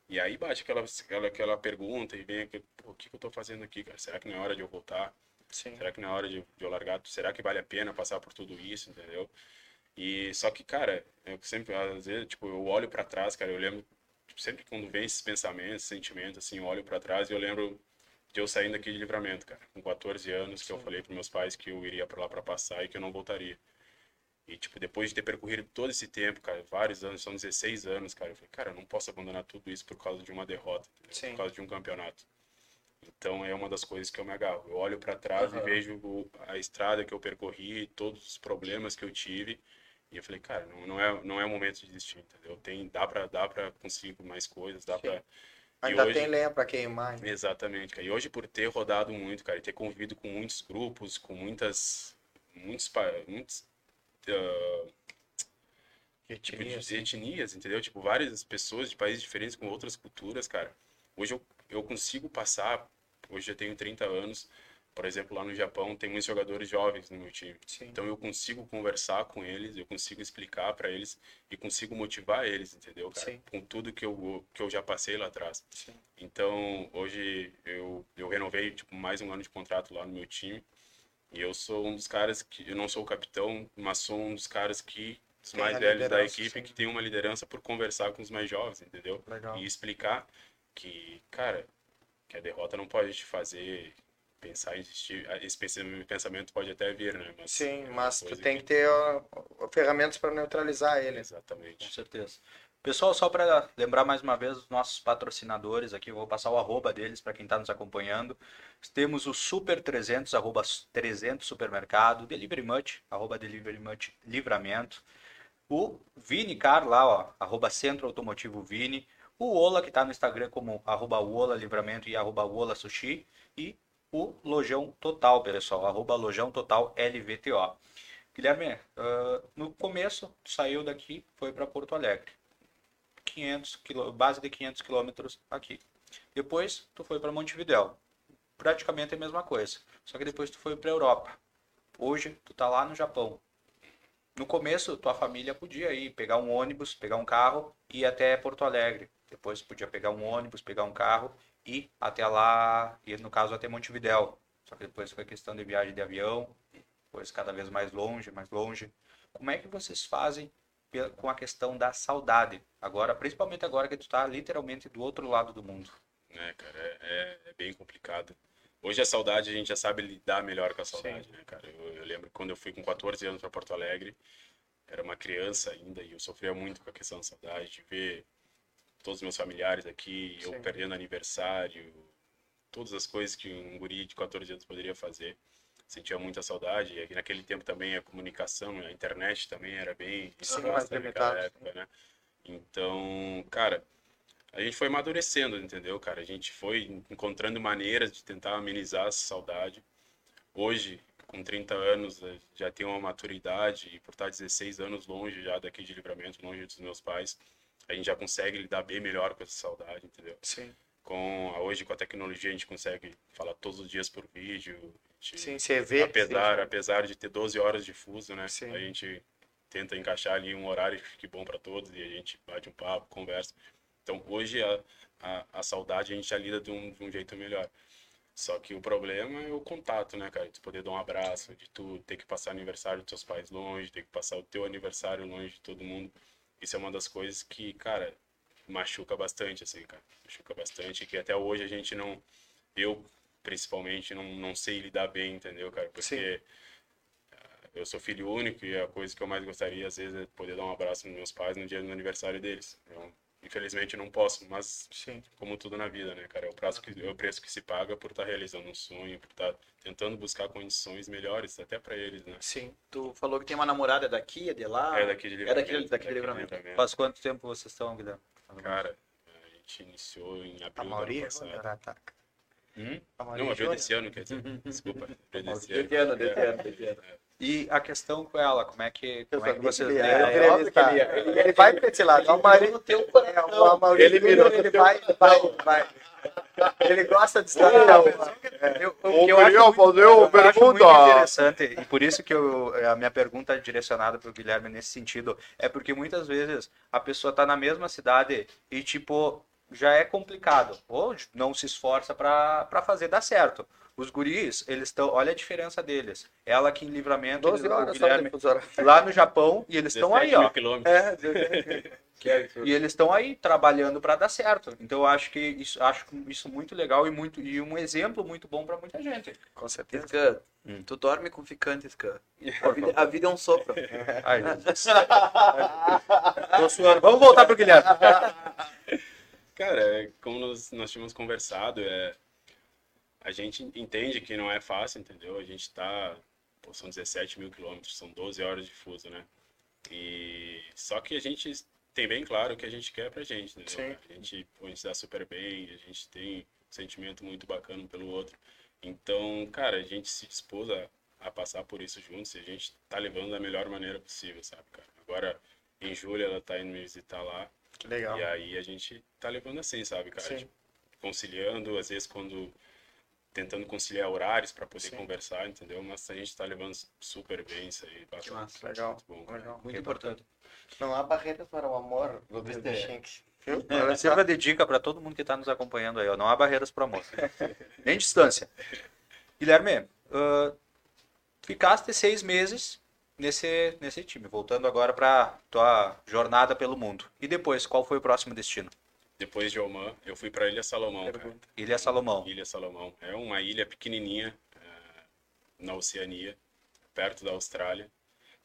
E aí bate aquela, aquela, aquela pergunta e vem aquele, o que que eu tô fazendo aqui, cara? Será que não é hora de eu voltar? Sim. Será que não é hora de, de eu largar? Será que vale a pena passar por tudo isso, entendeu? E só que, cara, eu sempre, às vezes, tipo, eu olho pra trás, cara, eu lembro, tipo, sempre quando vem esses pensamentos, sentimentos, assim, eu olho pra trás e eu lembro de eu saindo aqui de livramento, cara, com 14 anos, que eu falei pros meus pais que eu iria pra lá pra passar e que eu não voltaria. E, tipo, depois de ter percorrido todo esse tempo, cara, vários anos, são 16 anos, cara, eu falei, cara, eu não posso abandonar tudo isso por causa de uma derrota, por causa de um campeonato. Então é uma das coisas que eu me agarro. Eu olho para trás e Aham. vejo a estrada que eu percorri, todos os problemas que eu tive, e eu falei, cara, não, não é não é o momento de desistir, entendeu? Tem dá para dá para conseguir mais coisas, dá para Ainda hoje- tem lenha para queimar. né? Exatamente, cara. E hoje por ter rodado muito, cara, e ter convivido com muitos grupos, com muitas muitos muitos ah, tipo de Etnia, assim. etnias, entendeu? Tipo, várias pessoas de países diferentes com outras culturas, cara. Hoje eu, eu consigo passar, hoje eu tenho 30 anos, por exemplo, lá no Japão tem muitos jogadores jovens no meu time. Sim. Então eu consigo conversar com eles, eu consigo explicar para eles e consigo motivar eles, entendeu, cara? Sim. Com tudo que eu, que eu já passei lá atrás. Sim. Então, hoje eu, eu renovei tipo, mais um ano de contrato lá no meu time. E eu sou um dos caras que. Eu não sou o capitão, mas sou um dos caras que dos Tem mais velhos da equipe sim. que tem uma liderança por conversar com os mais jovens, entendeu? Legal. E explicar que, cara, que a derrota não pode te fazer pensar em desistir. Esse pensamento- pode até vir, né? Mas Sim, é mas tu tem que ter ó, ferramentas para neutralizar ele. Com Exatamente. certeza. Pessoal, só para lembrar mais uma vez os nossos patrocinadores aqui, vou passar o arroba deles para quem está nos acompanhando. Temos o Super 300, arroba 300 Supermercado, Delivery Much, arroba Delivery Much Livramento. O Vini Car lá, ó, arroba Centro Automotivo Vini. O Ola, que está no Instagram como arroba Ola Livramento e arroba Ola Sushi. E o Lojão Total, pessoal, arroba Lojão Total LVTO. Guilherme, ah, no começo, saiu daqui, foi para Porto Alegre. 500 quilô- base de 500 quilômetros aqui. Depois, tu foi para Montevidéu. Praticamente a mesma coisa. Só que depois tu foi para Europa. Hoje, tu tá lá no Japão. No começo, tua família podia ir pegar um ônibus, pegar um carro e ir até Porto Alegre. Depois podia pegar um ônibus, pegar um carro e até lá, e no caso até Montevidéu. Só que depois foi questão de viagem de avião, depois cada vez mais longe, mais longe. Como é que vocês fazem com a questão da saudade? Agora, principalmente agora que tu tá literalmente do outro lado do mundo. né, cara? É, é- é bem complicado. Hoje a saudade a gente já sabe lidar melhor com a saudade, né, cara? Eu, eu lembro que quando eu fui com 14 anos para Porto Alegre, era uma criança ainda e eu sofria muito com a questão da saudade, de ver todos os meus familiares aqui, eu Sim. perdendo aniversário, todas as coisas que um guri de 14 anos poderia fazer. Sentia muita saudade. E naquele tempo também a comunicação, a internet também era bem escassa mais naquela época, né? Então, cara, a gente foi amadurecendo, entendeu, cara? A gente foi encontrando maneiras de tentar amenizar essa saudade. Hoje, com 30 anos, eh, já tenho uma maturidade e por estar 16 anos longe já daqui de Livramento, longe dos meus pais, a gente já consegue lidar bem melhor com essa saudade, entendeu? Sim. Com a- hoje com a tecnologia a gente consegue falar todos os dias por vídeo. Sim, você vê. apesar, apesar de ter 12 horas de fuso, né? Sim. A gente tenta encaixar ali um horário que fique bom para todos e a gente bate um papo, conversa. Então, hoje a, a, a saudade a gente já lida de um, de um jeito melhor. Só que o problema é o contato, né, cara? De poder dar um abraço, de tu ter que passar aniversário dos teus pais longe, ter que passar o teu aniversário longe de todo mundo. Isso é uma das coisas que, cara, machuca bastante, assim, cara. Machuca bastante, que até hoje a gente não. Eu, principalmente, não, não sei lidar bem, entendeu, cara? Porque ah, eu sou filho único e a coisa que eu mais gostaria, às vezes, é poder dar um abraço nos meus pais no dia do aniversário deles. Eu, infelizmente, não posso, mas Sim. como tudo na vida, né, cara? É o, prazo que, é o preço que se paga por estar realizando um sonho, por estar tentando buscar condições melhores, até para eles, né? Sim. Tu falou que tem uma namorada daqui, é de lá? É daqui de É daqui, Livramento. daqui de livramento. Faz quanto tempo vocês estão, Guilherme? Cara, a gente iniciou em A abril do ano passado. Ataca. Hum? Não, Júnior. desse ano, quer dizer. Desculpa, abril desse ano, ano. E a questão com ela, como é que, como é que vocês ele Eu É ele Ele, ele vai pra esse lado. O Mauri, no teu é, coração. Ele mirou ele teu vai, vai, vai. Ele gosta de estar na Eu, Ô, o que eu queria acho muito, fazer eu uma acho muito pergunta. interessante, e por isso que eu, a minha pergunta é direcionada para o Guilherme nesse sentido, é porque muitas vezes a pessoa tá na mesma cidade e, tipo, já é complicado, ou não se esforça para fazer dar certo. Os guris, eles estão, olha a diferença deles. Ela aqui em Livramento, 12 eles- horas Guilherme lá no Japão, e eles estão aí, 17 mil ó. É, E eles estão aí trabalhando para dar certo. Então eu acho que isso acho isso muito legal e muito e um exemplo muito bom para muita gente. com certeza. Scan, Hum. tu dorme com ficante, Scan. A vida, a vida é um sopro. Ai. Tô suando. Vamos voltar pro Guilherme. Cara, é, como nós, nós tínhamos conversado, é, a gente entende que não é fácil, entendeu? A gente tá, pô, são 17 mil quilômetros, são 12 horas de fuso, né? E só que a gente tem bem claro o que a gente quer pra gente, entendeu? Sim. A gente, pô, a gente se dá super bem, a gente tem um sentimento muito bacana um pelo outro. Então, cara, a gente se dispôs a, a passar por isso juntos e a gente tá levando da melhor maneira possível, sabe, cara? Agora, em julho, ela tá indo me visitar lá. Que legal. E aí a gente tá levando assim, sabe, cara? Sim. Tipo, conciliando, às vezes quando tentando conciliar horários para poder Sim. conversar, entendeu? Mas a gente tá levando super bem isso aí. bastante, massa. Legal. muito bom. Legal. Muito importante. Não há barreiras para o amor, Luiz É. Deschenck. Ela sirva de dica para todo mundo que está nos acompanhando aí. Ó. Não há barreiras para amor. Nem distância. Guilherme, ah, ficaste seis meses nesse, nesse time. Voltando agora para tua jornada pelo mundo. E depois, qual foi o próximo destino? Depois de Oman, eu fui para Ilha Salomão. Ilha Salomão. Ilha Salomão. É uma ilha pequenininha eh, na Oceania, perto da Austrália.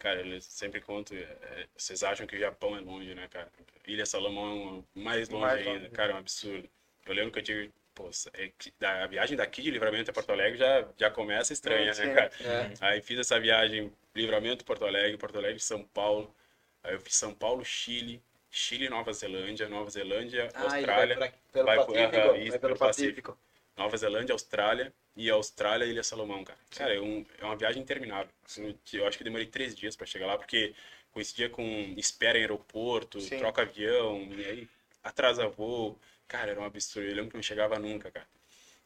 Cara, eles sempre contam, eh, vocês acham que o Japão é longe, né, cara? Ilha Salomão é mais longe Mais ainda, longe. cara, é um absurdo. Eu lembro que eu tive, pô, é a viagem daqui de Livramento a Porto Alegre já, já começa estranha, Sim, né, cara? É. Aí fiz essa viagem, Livramento, Porto Alegre, Porto Alegre, São Paulo. Aí eu fiz São Paulo, Chile, Chile, Nova Zelândia, Nova Zelândia, Ah, vai Austrália, pra- pelo vai Pacífico. vai isso, pelo pelo Pacífico. Nova Zelândia, Austrália e Austrália Ilha Salomão, cara. Cara, é, um- é uma viagem interminável. Assim, Eu acho que eu demorei três dias para chegar lá, porque coincidia com espera em aeroporto, Sim. troca avião, e aí atrasa voo. Cara, era um absurdo. Eu lembro que não chegava nunca, cara.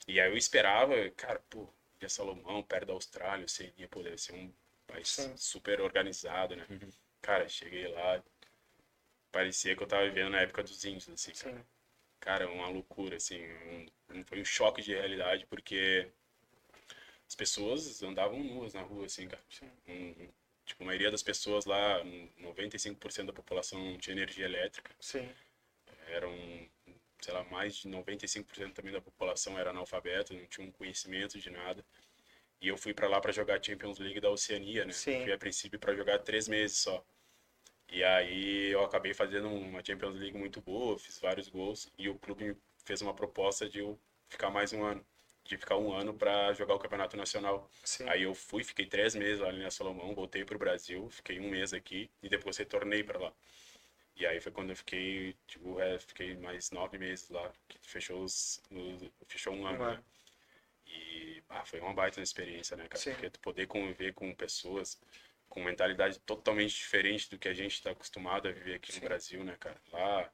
E aí eu esperava, cara, pô, Ilha Salomão, perto da Austrália, Oceania, pô, deve ser um país Sim. super organizado, né? Cara, cheguei lá, parecia que eu tava vivendo na época dos índios, assim, cara. Sim. Cara, uma loucura, assim, um- foi um choque de realidade, porque as pessoas andavam nuas na rua, assim, cara. Um- tipo, a maioria das pessoas lá, um, 95% da população não tinha energia elétrica, Sim. eram, sei lá, mais de 95% também da população era analfabeta, não tinha um conhecimento de nada. E eu fui pra lá pra jogar Champions League da Oceania, né? Sim. Fui a princípio pra jogar três meses só. E aí eu acabei fazendo uma Champions League muito boa, fiz vários gols e o clube me fez uma proposta de eu ficar mais um ano, de ficar um ano pra jogar o Campeonato Nacional. Sim. Aí eu fui, fiquei três meses lá na Salomão, voltei pro Brasil, fiquei um mês aqui e depois retornei pra lá. E aí foi quando eu fiquei, tipo, é, fiquei mais nove meses lá, que fechou, os, os- fechou um ano, né? E ah, foi uma baita experiência, né, cara? Sim. Porque tu poder conviver com pessoas com mentalidade totalmente diferente do que a gente está acostumado a viver aqui no Brasil, né, cara? Lá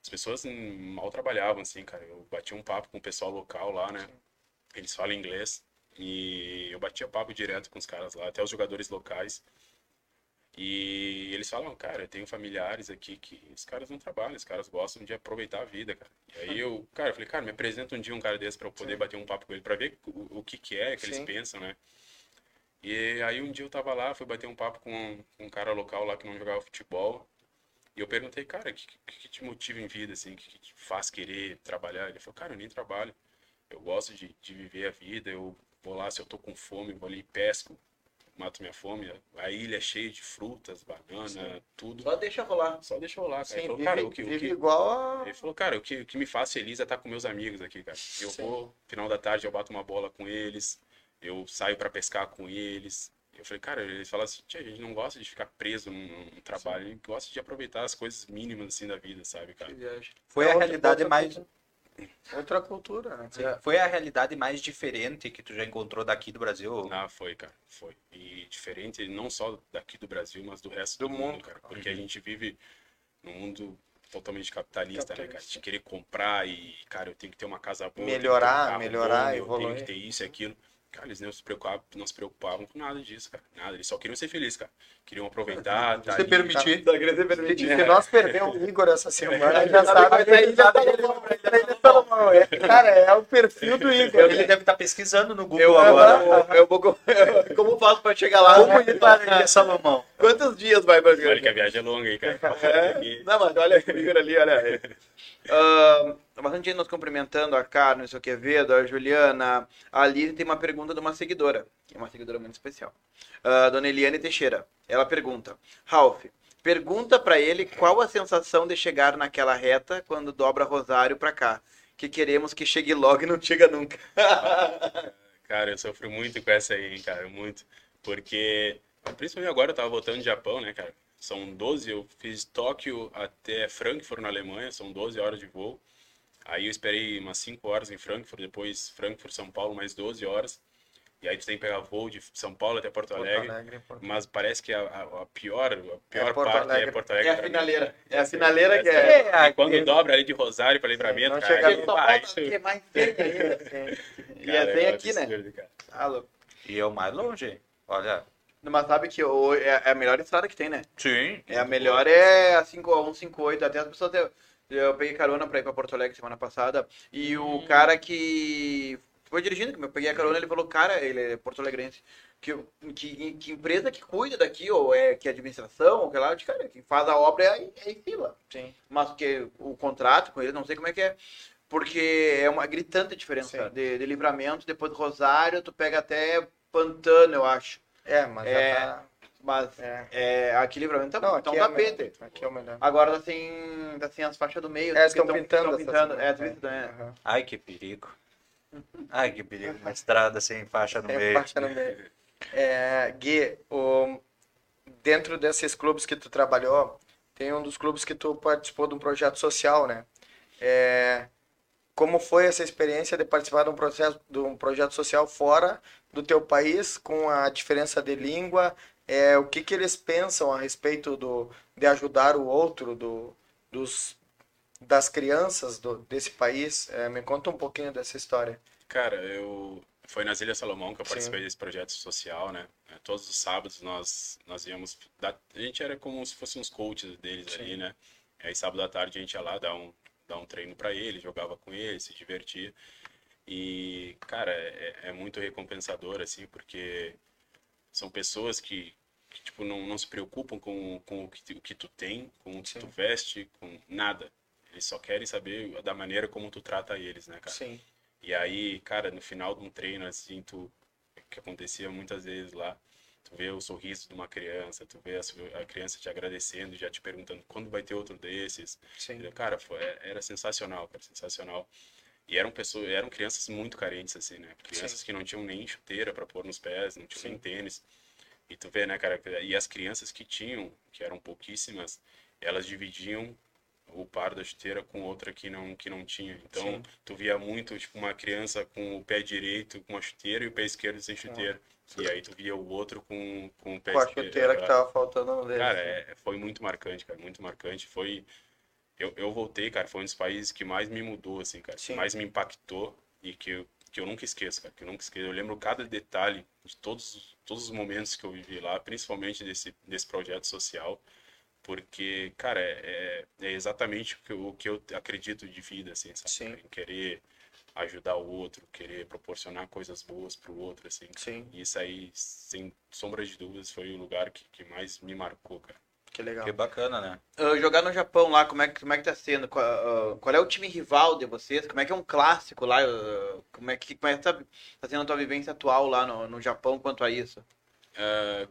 as pessoas hum, mal trabalhavam, assim, cara. Eu bati um papo com o pessoal local lá, né? Eles falam inglês e eu batia papo direto com os caras lá, até os jogadores locais. E eles falam, cara, eu tenho familiares aqui que os caras não trabalham, os caras gostam de aproveitar a vida, cara. E aí eu, cara, eu falei, cara, me apresenta um dia um cara desse pra eu poder Sim. bater um papo com ele, pra ver o, o que que é que eles Sim. pensam, né? E aí um dia eu tava lá, fui bater um papo com um, um cara local lá que não jogava futebol. E eu perguntei, cara, o que, que, que te motiva em vida, assim? O que, que te faz querer trabalhar? Ele falou, cara, eu nem trabalho. Eu gosto de, de viver a vida. Eu vou lá, se eu tô com fome, vou ali e pesco, mato minha fome. A ilha é cheia de frutas, banana, tudo. Só deixa rolar. Só deixa lá, cara. Ele Sim, falou, vive, cara, o que, o que, igual a... ele falou, cara, o que, o que me faz feliz é estar com meus amigos aqui, cara. Eu Sim. vou, final da tarde, eu bato uma bola com eles, eu saio para pescar com eles. Eu falei, cara, eles falam assim, a gente não gosta de ficar preso num, num trabalho, a gente gosta de aproveitar as coisas mínimas, assim, da vida, sabe, cara? Foi É a outra- realidade outra mais. Outra cultura, né? Sim, Foi a realidade mais diferente que tu já encontrou daqui do Brasil? Ah, foi, cara, foi. E diferente não só daqui do Brasil, mas do resto Do do, mundo, mundo. cara. Porque a gente vive num mundo totalmente capitalista, né, cara? Capitalista. De querer comprar e, cara, eu tenho que ter uma casa boa, eu Melhorar, um melhorar, bom, eu evoluir. tenho que ter isso e aquilo. Cara, eles não se preocupavam, não se preocupavam com nada disso, cara. Nada. Eles só queriam ser felizes, cara. Queriam aproveitar, tá Se permitir. Querer se permitir. se nós perdermos o Igor essa semana, já sabe ele sabe Ilha que ele Salomão. É, Cara, é o perfil do Igor. Ele deve estar pesquisando no Google Eu agora. agora, eu vou, como faço pra chegar lá? Como ir para a Salomão? Quantos dias vai pra Olha que a viagem é longa aí, cara. É? Não, mas olha o Igor ali, olha. Ah, bastante gente nos cumprimentando, a Carmen, o Quevedo, a Juliana. A Aline tem uma pergunta de uma seguidora, que é uma seguidora muito especial. Ah, Dona Eliane Teixeira. Ela pergunta: Ralph, pergunta pra ele qual a sensação de chegar naquela reta quando dobra Rosário pra cá. Que queremos que chegue logo e não chega nunca. Cara, eu sofro muito com essa aí, cara, muito. Porque, principalmente agora eu tava voltando do Japão, né, cara? São 12, eu fiz Tóquio até Frankfurt, na Alemanha, são 12 horas de voo. Aí eu esperei umas 5 horas em Frankfurt, depois Frankfurt, São Paulo, mais 12 horas. E aí tu tem que pegar voo de São Paulo até Porto Porto Alegre. Alegre, Porto Mas parece que a, a- a pior, a pior Porto parte Alegre. é Porto É Alegre. a pra mim. finaleira. É a finaleira que é. É, E quando aquele- dobra ali de Rosário para Livramento, não cara, chega aí, isso- que é mais feia ainda. Sim. E é bem aqui, né? absurdo. Ah, louco. E é o mais longe. Olha. Mas sabe que o- é é a melhor estrada que tem, né? Sim. É a melhor é a 5 a 158. Até as pessoas. Eu, eu peguei carona pra ir pra Porto Alegre semana passada. E o cara que Foi dirigindo, que eu peguei a carona, ele falou, cara, ele é porto alegrense, que, que, que empresa que cuida daqui, ou é que é administração, ou que lá, eu disse, cara, quem faz a obra é, é em fila. Sim. Mas que o contrato com ele, não sei como é que é, porque é uma gritante diferença de, de livramento, depois do Rosário, tu pega até Pantano, eu acho. É, mas É, já tá. Mas É. é, aqui livramento tá, Não, tá aqui um é tapete. Aqui é o melhor. Agora tá sem, tá sem as faixas do meio. É, que estão tão- pintando. tão essa pintando. É, né? Aham. Ai, que perigo. Ai, que perigo. Uma estrada sem faixa no Tem meio. faixa no meio. É, Gui, o- dentro desses clubes que tu trabalhou, tem um dos clubes que tu participou de um projeto social, né? É, como foi essa experiência de participar de um, processo, de um projeto social fora do teu país, com a diferença de língua? É, o que, que eles pensam a respeito do, de ajudar o outro, do, dos, das crianças do, desse país? É, me conta um pouquinho dessa história. Cara, eu foi nas Ilhas Salomão que eu Sim. participei desse projeto social, né? É, Todos os sábados nós nós íamos dar- a gente era como se fossem uns coaches deles Sim. ali, né? Aí sábado à tarde a gente ia lá dar um dar um treino para eles, jogava com eles, se divertia. E, cara, é, é muito recompensador assim, porque são pessoas que, que, tipo não, não se preocupam com, com o, que, tu- o que tu tem, com o que Sim. tu veste, com nada. Eles só querem saber da maneira como tu trata eles, né, cara? Sim, E aí, cara, no final de um treino, assim, tu, que acontecia muitas vezes lá, tu vê o sorriso de uma criança, tu vê a, criança te agradecendo, já te perguntando quando vai ter outro desses. sim. Cara, foi, era sensacional, cara, sensacional. E eram pessoas, eram crianças muito carentes, assim, né? Crianças que não tinham nem chuteira para pôr nos pés, não tinham Sim. nem tênis. E tu vê, né, cara, e as crianças que tinham, que eram pouquíssimas, elas dividiam o par da chuteira com outra que não que não tinha. Então, Sim. tu via muito, tipo, uma criança com o pé direito com a chuteira e o pé esquerdo sem chuteira. E aí tu via o outro com, com o pé Com a esquerdo. chuteira que tava faltando no deles. Cara, é, foi muito marcante, cara, muito marcante. Foi. Eu, eu voltei, cara, foi um dos países que mais me mudou, assim, cara, Sim. que mais me impactou e que eu, que eu nunca esqueço, cara, que eu nunca esqueço. Eu lembro cada detalhe de todos, todos os momentos que eu vivi lá, principalmente desse, desse projeto social, porque, cara, é, é, é exatamente o que, eu, o que eu acredito de vida, assim, sabe? Sim. Em querer ajudar o outro, querer proporcionar coisas boas pro outro, assim. Sim, E isso aí, sem sombra de dúvidas, foi o lugar que, que mais me marcou, cara. que legal. Que bacana, né? Ah, jogar no Japão lá, como é, que- como é que tá sendo? Qual, ah, qual é o time rival de vocês? Como é que é um clássico lá? Ah, como é que como é que tá, tá sendo a tua vivência atual lá no, no Japão quanto a isso?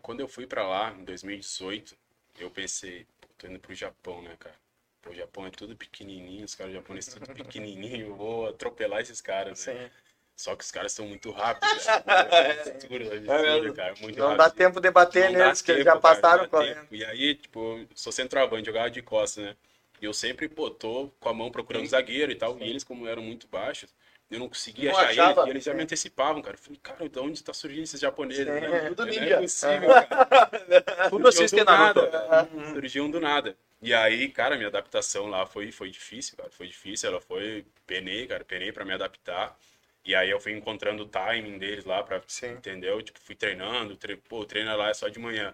Quando eu fui pra lá, em 2018, eu pensei, tô indo pro Japão, né, cara? Pô, o Japão é tudo pequenininho, os caras japoneses tudo pequenininho, eu vou atropelar esses caras, né? Sim. Só que os caras são muito rápidos, né? Absurdo, absurdo, cara, muito Não rápido. dá tempo de bater Não neles, que eles já passaram correndo. E aí, tipo, sou centroavante, jogava de costas, né? E eu sempre, pô, tô com a mão procurando zagueiro e tal. E eles, como eram muito baixos, eu não conseguia Não achar achava? eles. E eles já me antecipavam, cara. Eu falei, cara, de onde tá surgindo esses japoneses? Né? Tudo Não ninja. é possível, cara. Tudo Surgiam do nada. Surgiam do nada. E aí, cara, minha adaptação lá foi, foi difícil, cara. Foi difícil. Ela foi. Penei, cara. Penei pra me adaptar. E aí eu fui encontrando o timing deles lá pra. Sim. Entendeu? Tipo, fui treinando. Tre... Pô, o treino lá é só de manhã.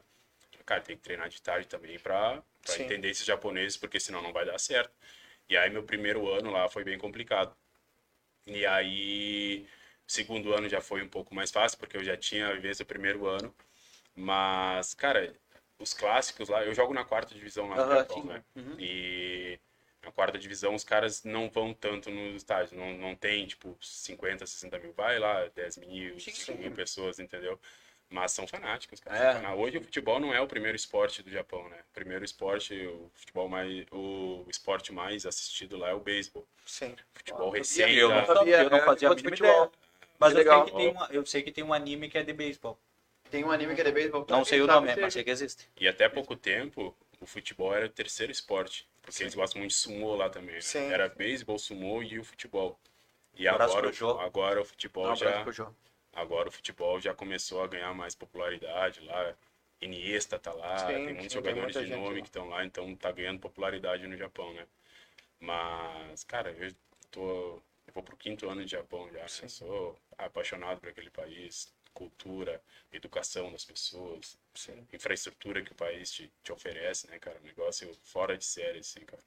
Cara, tem que treinar de tarde também pra, pra entender esses japoneses, porque senão não vai dar certo. E aí meu primeiro ano lá foi bem complicado. E aí, segundo ano já foi um pouco mais fácil, porque eu já tinha a vivência do primeiro ano. Mas, cara, os clássicos lá, eu jogo na quarta divisão lá no Japão, né? Uhum. E na quarta divisão os caras não vão tanto nos estádios, não, não tem tipo 50, 60 mil, vai lá 10 mil, Sim, 5 sim. mil pessoas, entendeu? Mas são fanáticos, cara. É. são faná- Hoje o futebol não é o primeiro esporte do Japão, né? O primeiro esporte, o futebol mais, o esporte mais assistido lá é o beisebol. Sim. Futebol Ah, recém. Eu não sabia, eu não é, fazia mínima futebol. Mas eu sei, que tem uma, eu sei que tem um anime que é de beisebol. Tem um anime que é de beisebol. Não sei o nome, mas sei que existe. E até pouco tempo, o futebol era o terceiro esporte. Porque eles gostam muito de sumô lá também. né? Sim. Era beisebol, sumô e o futebol. E agora, agora o futebol Não, já. Agora o futebol já começou a ganhar mais popularidade lá. Iniesta tá lá, Sim, tem sim, muitos tem jogadores muita de nome lá. que estão lá, então tá ganhando popularidade no Japão, né? Mas, cara, eu tô. Eu vou pro quinto ano de Japão já, Sim. né? Sou apaixonado por aquele país, cultura, educação das pessoas, Sim. infraestrutura que o país te, te oferece, né, cara? Um negócio fora de série, assim, cara.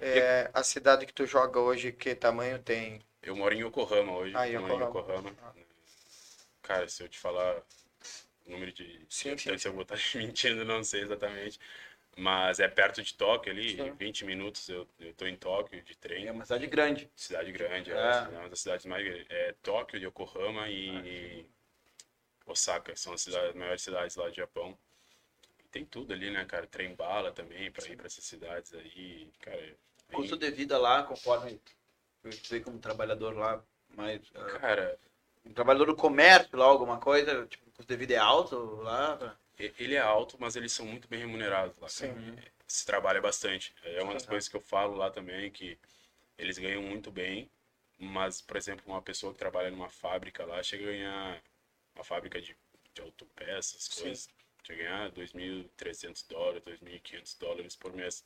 É, a cidade que tu joga hoje, que tamanho tem? Eu moro em Yokohama hoje. Ah, Yokohama. Yokohama. Cara, se eu te falar o número de Sim, sim. eu vou estar mentindo, não sei exatamente. Mas é perto de Tóquio ali, Sim. em 20 minutos eu, eu tô em Tóquio de trem. É uma cidade grande. Cidade grande, é, É. uma das cidades mais grandes. É Tóquio, Yokohama e Osaka, são as cidades- as maiores cidades lá do Japão. E tem tudo ali, né, cara? Trem bala também para ir para essas cidades aí, cara. é Custo de vida lá, conforme eu estudei como trabalhador lá, mas ah, Cara, trabalhador do comércio lá, alguma coisa, tipo, o custo de vida é alto lá. ele é alto, mas eles são muito bem remunerados lá. cara. Sim. Se trabalha bastante. É uma das coisas que eu falo lá também, que eles ganham muito bem, mas, por exemplo, uma pessoa que trabalha numa fábrica lá chega a ganhar uma fábrica de, de autopeças, Sim. coisas, chega a ganhar 2.300 dólares, 2.500 dólares por mês.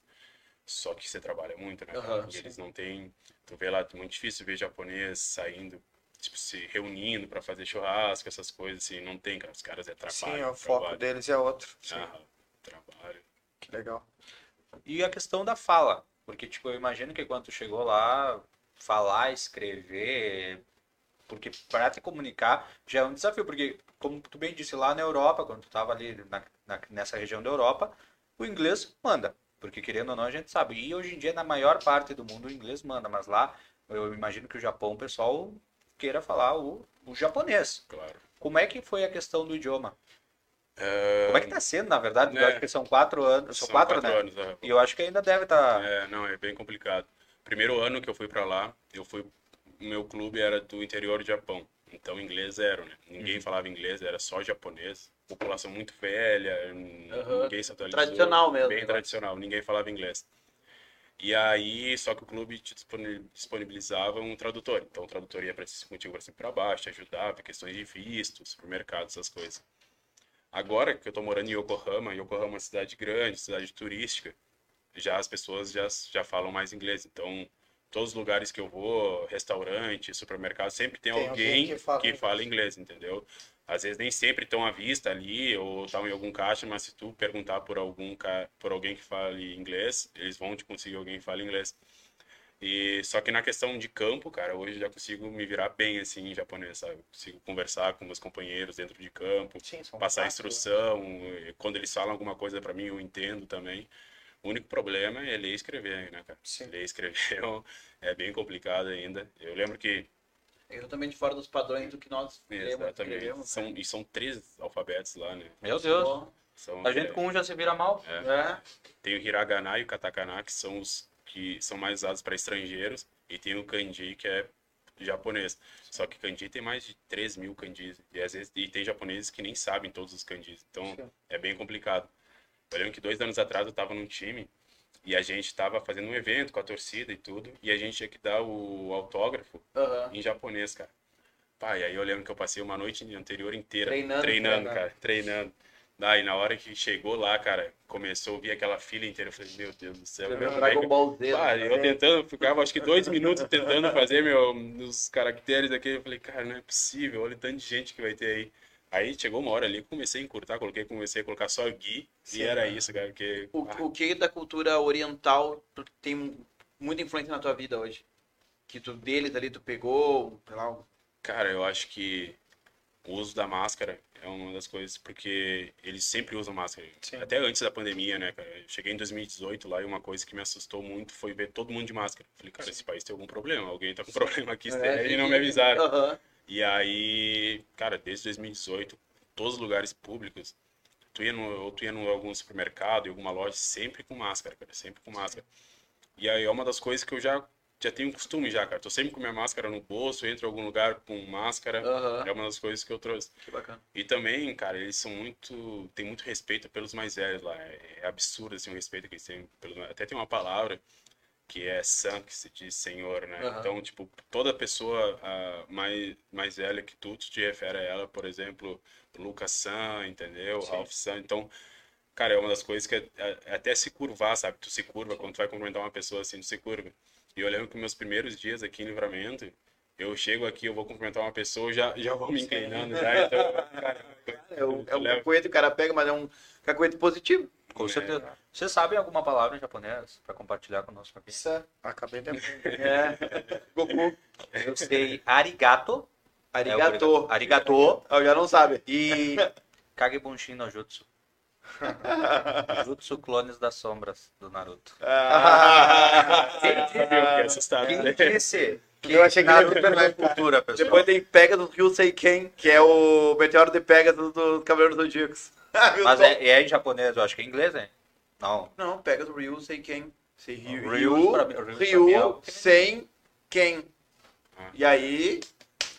Só que você trabalha muito, né? cara? Aham, e sim. eles não têm. Tu vê lá, é muito difícil ver japonês saindo, tipo, se reunindo para fazer churrasco, essas coisas assim. Não tem, cara. Os caras é trabalho. Sim, o foco trabalho. deles é outro. Sim, Aham, trabalho. que legal. E a questão da fala. Porque, tipo, eu imagino que quando tu chegou lá, falar, escrever. Porque para te comunicar já é um desafio. Porque, como tu bem disse, lá na Europa, quando tu tava ali na, na- nessa região da Europa, o inglês manda. Porque, querendo ou não, a gente sabe. E hoje em dia, na maior parte do mundo, o inglês manda. Mas lá, eu imagino que o Japão, o pessoal queira falar o, o japonês. Claro. Como é que foi a questão do idioma? É, Como é que tá sendo, na verdade? Porque Eu É. acho que são quatro anos. São, quatro, né? anos. é. E eu acho que ainda deve estar. É, não, é bem complicado. Primeiro ano que eu fui pra lá, eu fui, meu clube era do interior do Japão, então inglês zero, né? Uhum. Ninguém falava inglês, era só japonês. População muito velha, Aham. ninguém se atualizou. Tradicional mesmo, Bem né? tradicional, ninguém falava inglês. E aí, só que o clube te disponi- disponibilizava um tradutor. Então o tradutor ia pra, contigo para cima para baixo, te ajudava, questões de visto, supermercado, essas coisas. Agora que eu tô morando em Yokohama, Yokohama é uma cidade grande, cidade turística, já as pessoas já, já falam mais inglês. Então, todos os lugares que eu vou, restaurante, supermercado, sempre tem, Tem alguém, alguém que, que fala fala, inglês. inglês, entendeu? Às vezes nem sempre estão à vista ali ou estão em algum caixa, mas se tu perguntar por algum por alguém que fale inglês, eles vão te conseguir alguém que fale inglês. E só que na questão de campo, cara, hoje eu já consigo me virar bem assim em japonês, sabe? Consigo conversar com meus companheiros dentro de campo, Sim, passar quatro, instrução, e quando eles falam alguma coisa para mim, eu entendo também. O único problema é ler e escrever, né, cara? Sim. Ler e escrever é bem complicado ainda. Eu lembro que É totalmente fora dos padrões do que nós queremos, exatamente queremos. são e são três alfabetos lá, né? Meu Deus. São A gente é, com um já se vira mal. é. tem o hiragana e o katakana que são os que são mais usados para estrangeiros e tem o kanji que é japonês. Só que kanji tem mais de 3 mil kanjis e às vezes e tem japoneses que nem sabem todos os kanjis. Então Sim. é bem complicado. Eu lembro que dois anos atrás eu estava num time e a gente estava fazendo um evento com a torcida e tudo e a gente tinha que dar o autógrafo Aham. em japonês, cara. Pai, aí eu lembro que eu passei uma noite anterior inteira Treinando, treinando, treinando. cara, treinando. Daí na hora que chegou lá, cara, começou a ouvir aquela fila inteira, eu falei, meu Deus do céu, meu, Dragon. Ball Z. Ah, né? eu tentando, ficava acho que dois minutos tentando fazer meu, os caracteres aqui, eu falei, cara, não é possível, olha o tanto de gente que vai ter aí. Aí chegou uma hora ali, que comecei a encurtar, coloquei, comecei a colocar só Gui, Sim, e era isso, cara, porque... O, ah, o que da cultura oriental tem muita influência na tua vida hoje? Que tu deles ali tu pegou, sei lá, Cara, eu acho que o uso da máscara é uma das coisas, porque eles sempre usam máscara. Sim. Até antes da pandemia, né, cara? Eu cheguei em 2018 lá e uma coisa que me assustou muito foi ver todo mundo de máscara. Falei, cara, esse país tem algum problema, alguém tá com problema aqui sério e não me avisaram. Aham. E aí, cara, desde 2018, todos os lugares públicos, tu ia no, tu ia em algum supermercado, em alguma loja, sempre com máscara, cara, sempre com máscara. E aí é uma das coisas que eu já, já tenho costume já, cara. Tô sempre com minha máscara no bolso, entro em algum lugar com máscara. Aham. É uma das coisas que eu trouxe. Que bacana. E também, cara, eles são muito. tem muito respeito pelos mais velhos lá. É, é absurdo assim, o respeito que eles têm. Pelos, até tem uma palavra que é san, que se diz senhor, né? Aham. Então, tipo, toda pessoa ah, mais, mais velha que tu, tu te refere a ela, por exemplo, Lucas San, entendeu? Sim. Ralph San. Então, cara, é uma das coisas que é, é até se curvar, sabe? Tu se curva, quando tu vai cumprimentar uma pessoa assim, tu se curva. E eu lembro que meus primeiros dias aqui em Livramento, eu chego aqui, eu vou cumprimentar uma pessoa, já, já vou me inclinando, já, então, cara, É um, é um o cara pega, mas é um cacuete positivo. Com É. certeza. Vocês sabem alguma palavra em japonês para compartilhar conosco aqui? Isso, acabei de aprender. É. Goku. Eu sei arigato. é Arigato. obrigado. Arigato. Ah, já não sabe. E Kagebunshin no Jutsu. Jutsu Clones das Sombras do Naruto. Ah. Viu? Fiquei assustado. Quem disse? Eu achei que pela perguntar. cultura, pessoal. Depois tem Pegasus Ryusei Ken, que é o meteoro de Pegasus dos Cavaleiros Zodíacos. Mas é, é em japonês, eu acho que é em inglês, hein? Não. Não, Ken. Se Ryu, Ryu, Ryu, pra mim- Ryu é Ryu o- sem. Ah. E aí...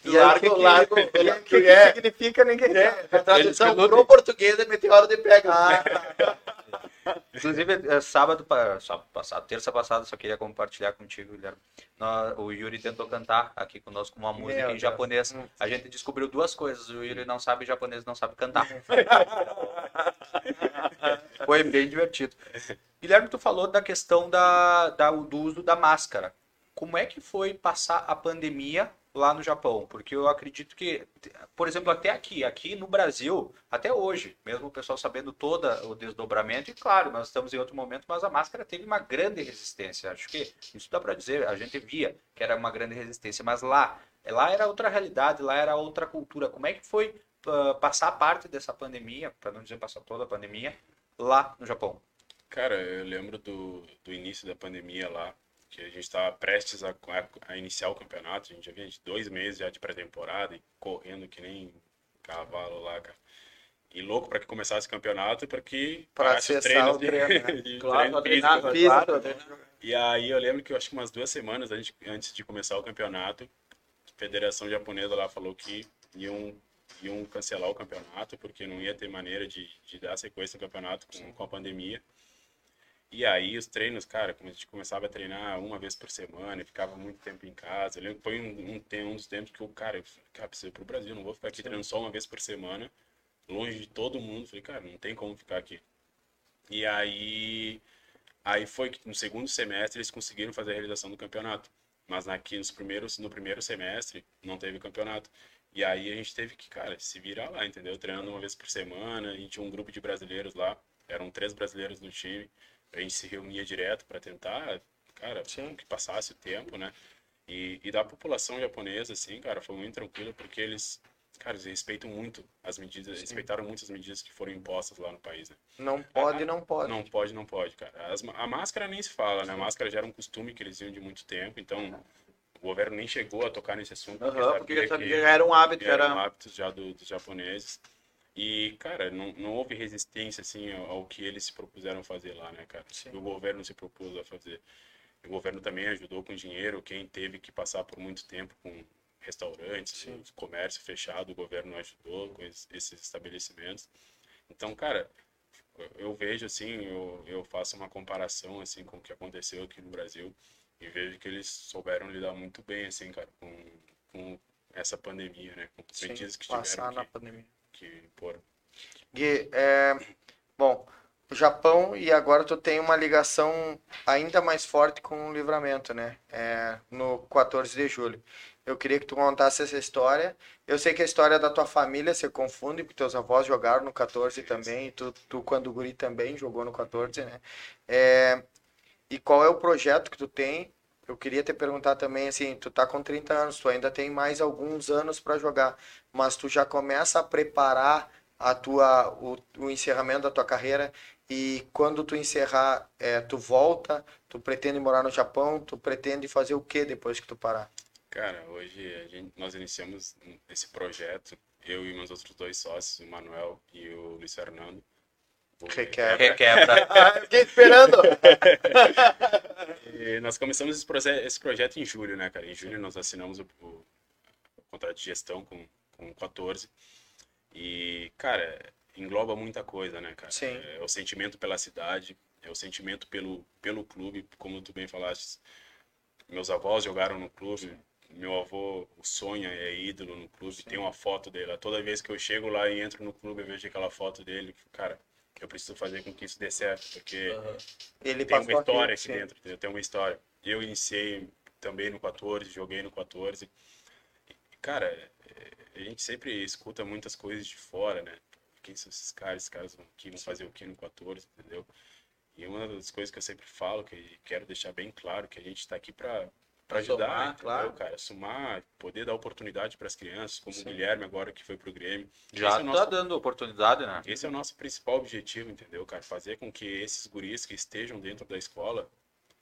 E aí, o que, largo, que, largo, o que, que, que é, significa ninguém é, a tradução pro português é meteoro de Pegasus. Ah. Inclusive, é, sábado, sábado passado, terça passada, só queria compartilhar contigo, Guilherme. O Yuri tentou cantar aqui conosco uma música Meu em Deus. japonês. A gente descobriu duas coisas. O Yuri não sabe japonês, não sabe cantar. Foi bem divertido. Guilherme, tu falou da questão da, da- do uso da máscara. Como é que foi passar a pandemia lá no Japão? Porque eu acredito que, por exemplo, até aqui, aqui no Brasil, até hoje, mesmo o pessoal sabendo todo o desdobramento, e claro, nós estamos em outro momento, mas a máscara teve uma grande resistência. Acho que isso dá para dizer, a gente via que era uma grande resistência, mas lá, lá era outra realidade, lá era outra cultura. Como é que foi ah, passar parte dessa pandemia, para não dizer passar toda a pandemia, lá no Japão? Cara, eu lembro do, do início da pandemia lá, que a gente estava prestes a, a- a iniciar o campeonato, a gente já vinha de dois meses já de pré-temporada e correndo que nem cavalo lá, cara. E louco para que começasse o campeonato, para que os acessar o treinos de- treino, né? de Claro, treino pra físico, treinar, né? claro, treinar. E aí eu lembro que eu acho que umas duas semanas antes, antes de começar o campeonato, a Federação Japonesa lá falou que iam, iam cancelar o campeonato, porque não ia ter maneira de, de dar sequência no campeonato com, com a pandemia. E aí os treinos, cara, a gente começava a treinar uma vez por semana e ficava muito tempo em casa. Eu lembro que foi um, um, um dos tempos que o cara, eu falei, cara, preciso ir pro Brasil, não vou ficar aqui treinando só uma vez por semana, longe de todo mundo. Falei, cara, não tem como ficar aqui. E aí Aí foi que no segundo semestre eles conseguiram fazer a realização do campeonato. Mas aqui nos primeiros, no primeiro semestre não teve campeonato. E aí a gente teve que, cara, se virar lá, entendeu? Treinando uma vez por semana. A gente tinha um grupo de brasileiros lá. Eram três brasileiros no time. A gente se reunia direto para tentar, cara, Sim. que passasse o tempo, né? E, e da população japonesa, assim, cara, foi muito tranquilo porque eles, cara, eles respeitam muito as medidas, respeitaram muito as medidas que foram impostas lá no país, né? Não pode, não pode. Não pode, não pode, cara. As a máscara nem se fala, né? A máscara já era um costume que eles iam de muito tempo, então o governo nem chegou a tocar nesse assunto. Aham, porque já que sabia, já era um hábito, era... hábitos já do- dos japoneses. E, cara, não, não houve resistência, assim, ao, que eles se propuseram fazer lá, né, cara? Sim. O governo se propôs a fazer. O governo também ajudou com dinheiro, quem teve que passar por muito tempo com restaurantes, com comércio fechado, o governo ajudou com es- esses estabelecimentos. Então, cara, eu vejo assim, eu, eu faço uma comparação assim com o que aconteceu aqui no Brasil e vejo que eles souberam lidar muito bem assim, cara, com, com essa pandemia, né, com Sim, medidas que passar na tiveram pandemia. Que, pôr. Gui, é, bom, o Japão e agora tu tem uma ligação ainda mais forte com o livramento, né? É, no 14 de julho. Eu queria que tu contasse essa história. Eu sei que a história da tua família se confunde, porque teus avós jogaram no 14 também, e tu, tu quando guri também jogou no 14, né? É, e qual é o projeto que tu tem? Eu queria te perguntar também, assim, tu tá com 30 anos, tu ainda tem mais alguns anos para jogar, mas tu já começa a preparar a tua, o, o encerramento da tua carreira e quando tu encerrar, é, tu volta, tu pretende morar no Japão, tu pretende fazer o que depois que tu parar? Cara, hoje gente, nós iniciamos esse projeto, eu e meus outros dois sócios, o Manuel e o Luiz Fernando. Requebra. Requebra. Ah, fiquei esperando! E nós começamos esse, proje- esse projeto em julho, né, cara? Em julho nós assinamos o, o- o contrato de gestão com, com o 14. E, cara, engloba muita coisa, né, cara? Sim. É o sentimento pela cidade, é o sentimento pelo, pelo clube, como tu bem falaste. Meus avós jogaram no clube, meu avô, o Sonha é ídolo no clube, tem uma foto dele. Toda vez que eu chego lá e entro no clube, eu vejo aquela foto dele. Cara, eu preciso fazer com que isso dê certo, porque Ele tem uma história aqui, aqui dentro, entendeu? tem uma história. Eu iniciei também no 14, joguei no 14. E, cara, é, a gente sempre escuta muitas coisas de fora, né? quem são esses caras? Esses caras vão, aqui, vão fazer o que no 14, entendeu? E uma das coisas que eu sempre falo, que quero deixar bem claro, que a gente está aqui para para ajudar, Somar, claro. cara? Sumar, poder dar oportunidade para as crianças, como o Guilherme agora que foi pro Grêmio. Já Esse tá é o nosso dando oportunidade, né? esse é o nosso principal objetivo, entendeu, cara? Fazer com que esses guris que estejam dentro da escola,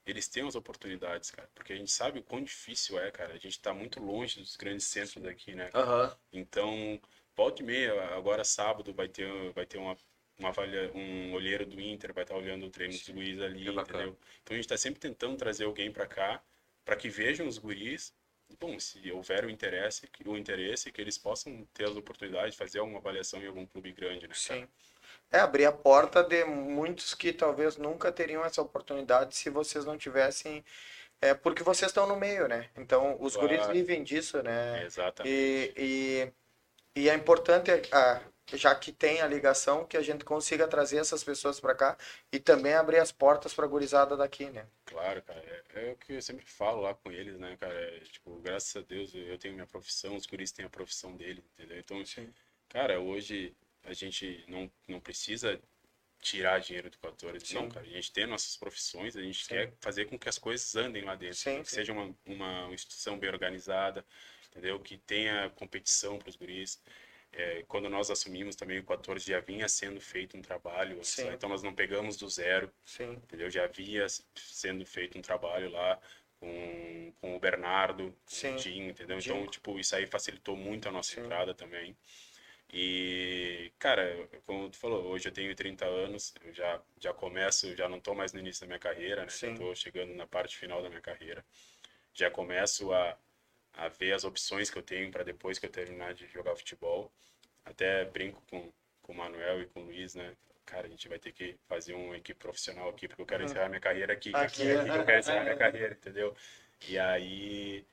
eles tenham as oportunidades, cara. Porque a gente sabe o quão difícil é, cara. A gente tá muito longe dos grandes centros daqui, né? Aham. Então, volta e meia, agora sábado vai ter, vai ter uma, uma um olheiro do Inter, vai estar olhando o treino dos guris ali, bacana. entendeu? Então a gente tá sempre tentando trazer alguém para cá, para que vejam os guris. Bom, se houver o interesse, que- o interesse, que eles possam ter as oportunidades de fazer uma avaliação em algum clube grande, né? Sim. É abrir a porta de muitos que talvez nunca teriam essa oportunidade se vocês não tivessem. É porque vocês estão no meio, né? Então os Claro. guris vivem disso, né? Exatamente. E, e, e é importante, ah, já que tem a ligação, que a gente consiga trazer essas pessoas para cá e também abrir as portas para a gurizada daqui, né? Claro, cara, é, é o que eu sempre falo lá com eles, né, cara? É, tipo, graças a Deus eu tenho minha profissão, os guris têm a profissão dele, entendeu? Então, cara, hoje a gente não, não precisa tirar dinheiro do 14, não, Sim. cara. A gente tem nossas profissões, a gente quer fazer com que as coisas andem lá dentro, Sim, que sim. seja uma, uma instituição bem organizada, entendeu? Que tenha competição para os guris. É, quando nós assumimos também o 14 já vinha sendo feito um trabalho, Sim. então nós não pegamos do zero, Sim. entendeu? Já havia sendo feito um trabalho lá com, com o Bernardo, com Sim. o Dinho, entendeu? Dinho. Então, tipo, isso aí facilitou muito a nossa entrada também. E, cara, como tu falou, hoje eu tenho 30 anos, eu já, já começo, já não tô mais no início da minha carreira, né? Já tô chegando na parte final da minha carreira. Já começo a, a ver as opções que eu tenho para depois que eu terminar de jogar futebol. Até brinco com, com o Manuel e com o Luiz, né? Cara, a gente vai ter que fazer uma equipe profissional aqui, porque eu quero encerrar minha carreira aqui. cara. Aqui. É aqui que eu quero encerrar minha carreira, entendeu? E aí,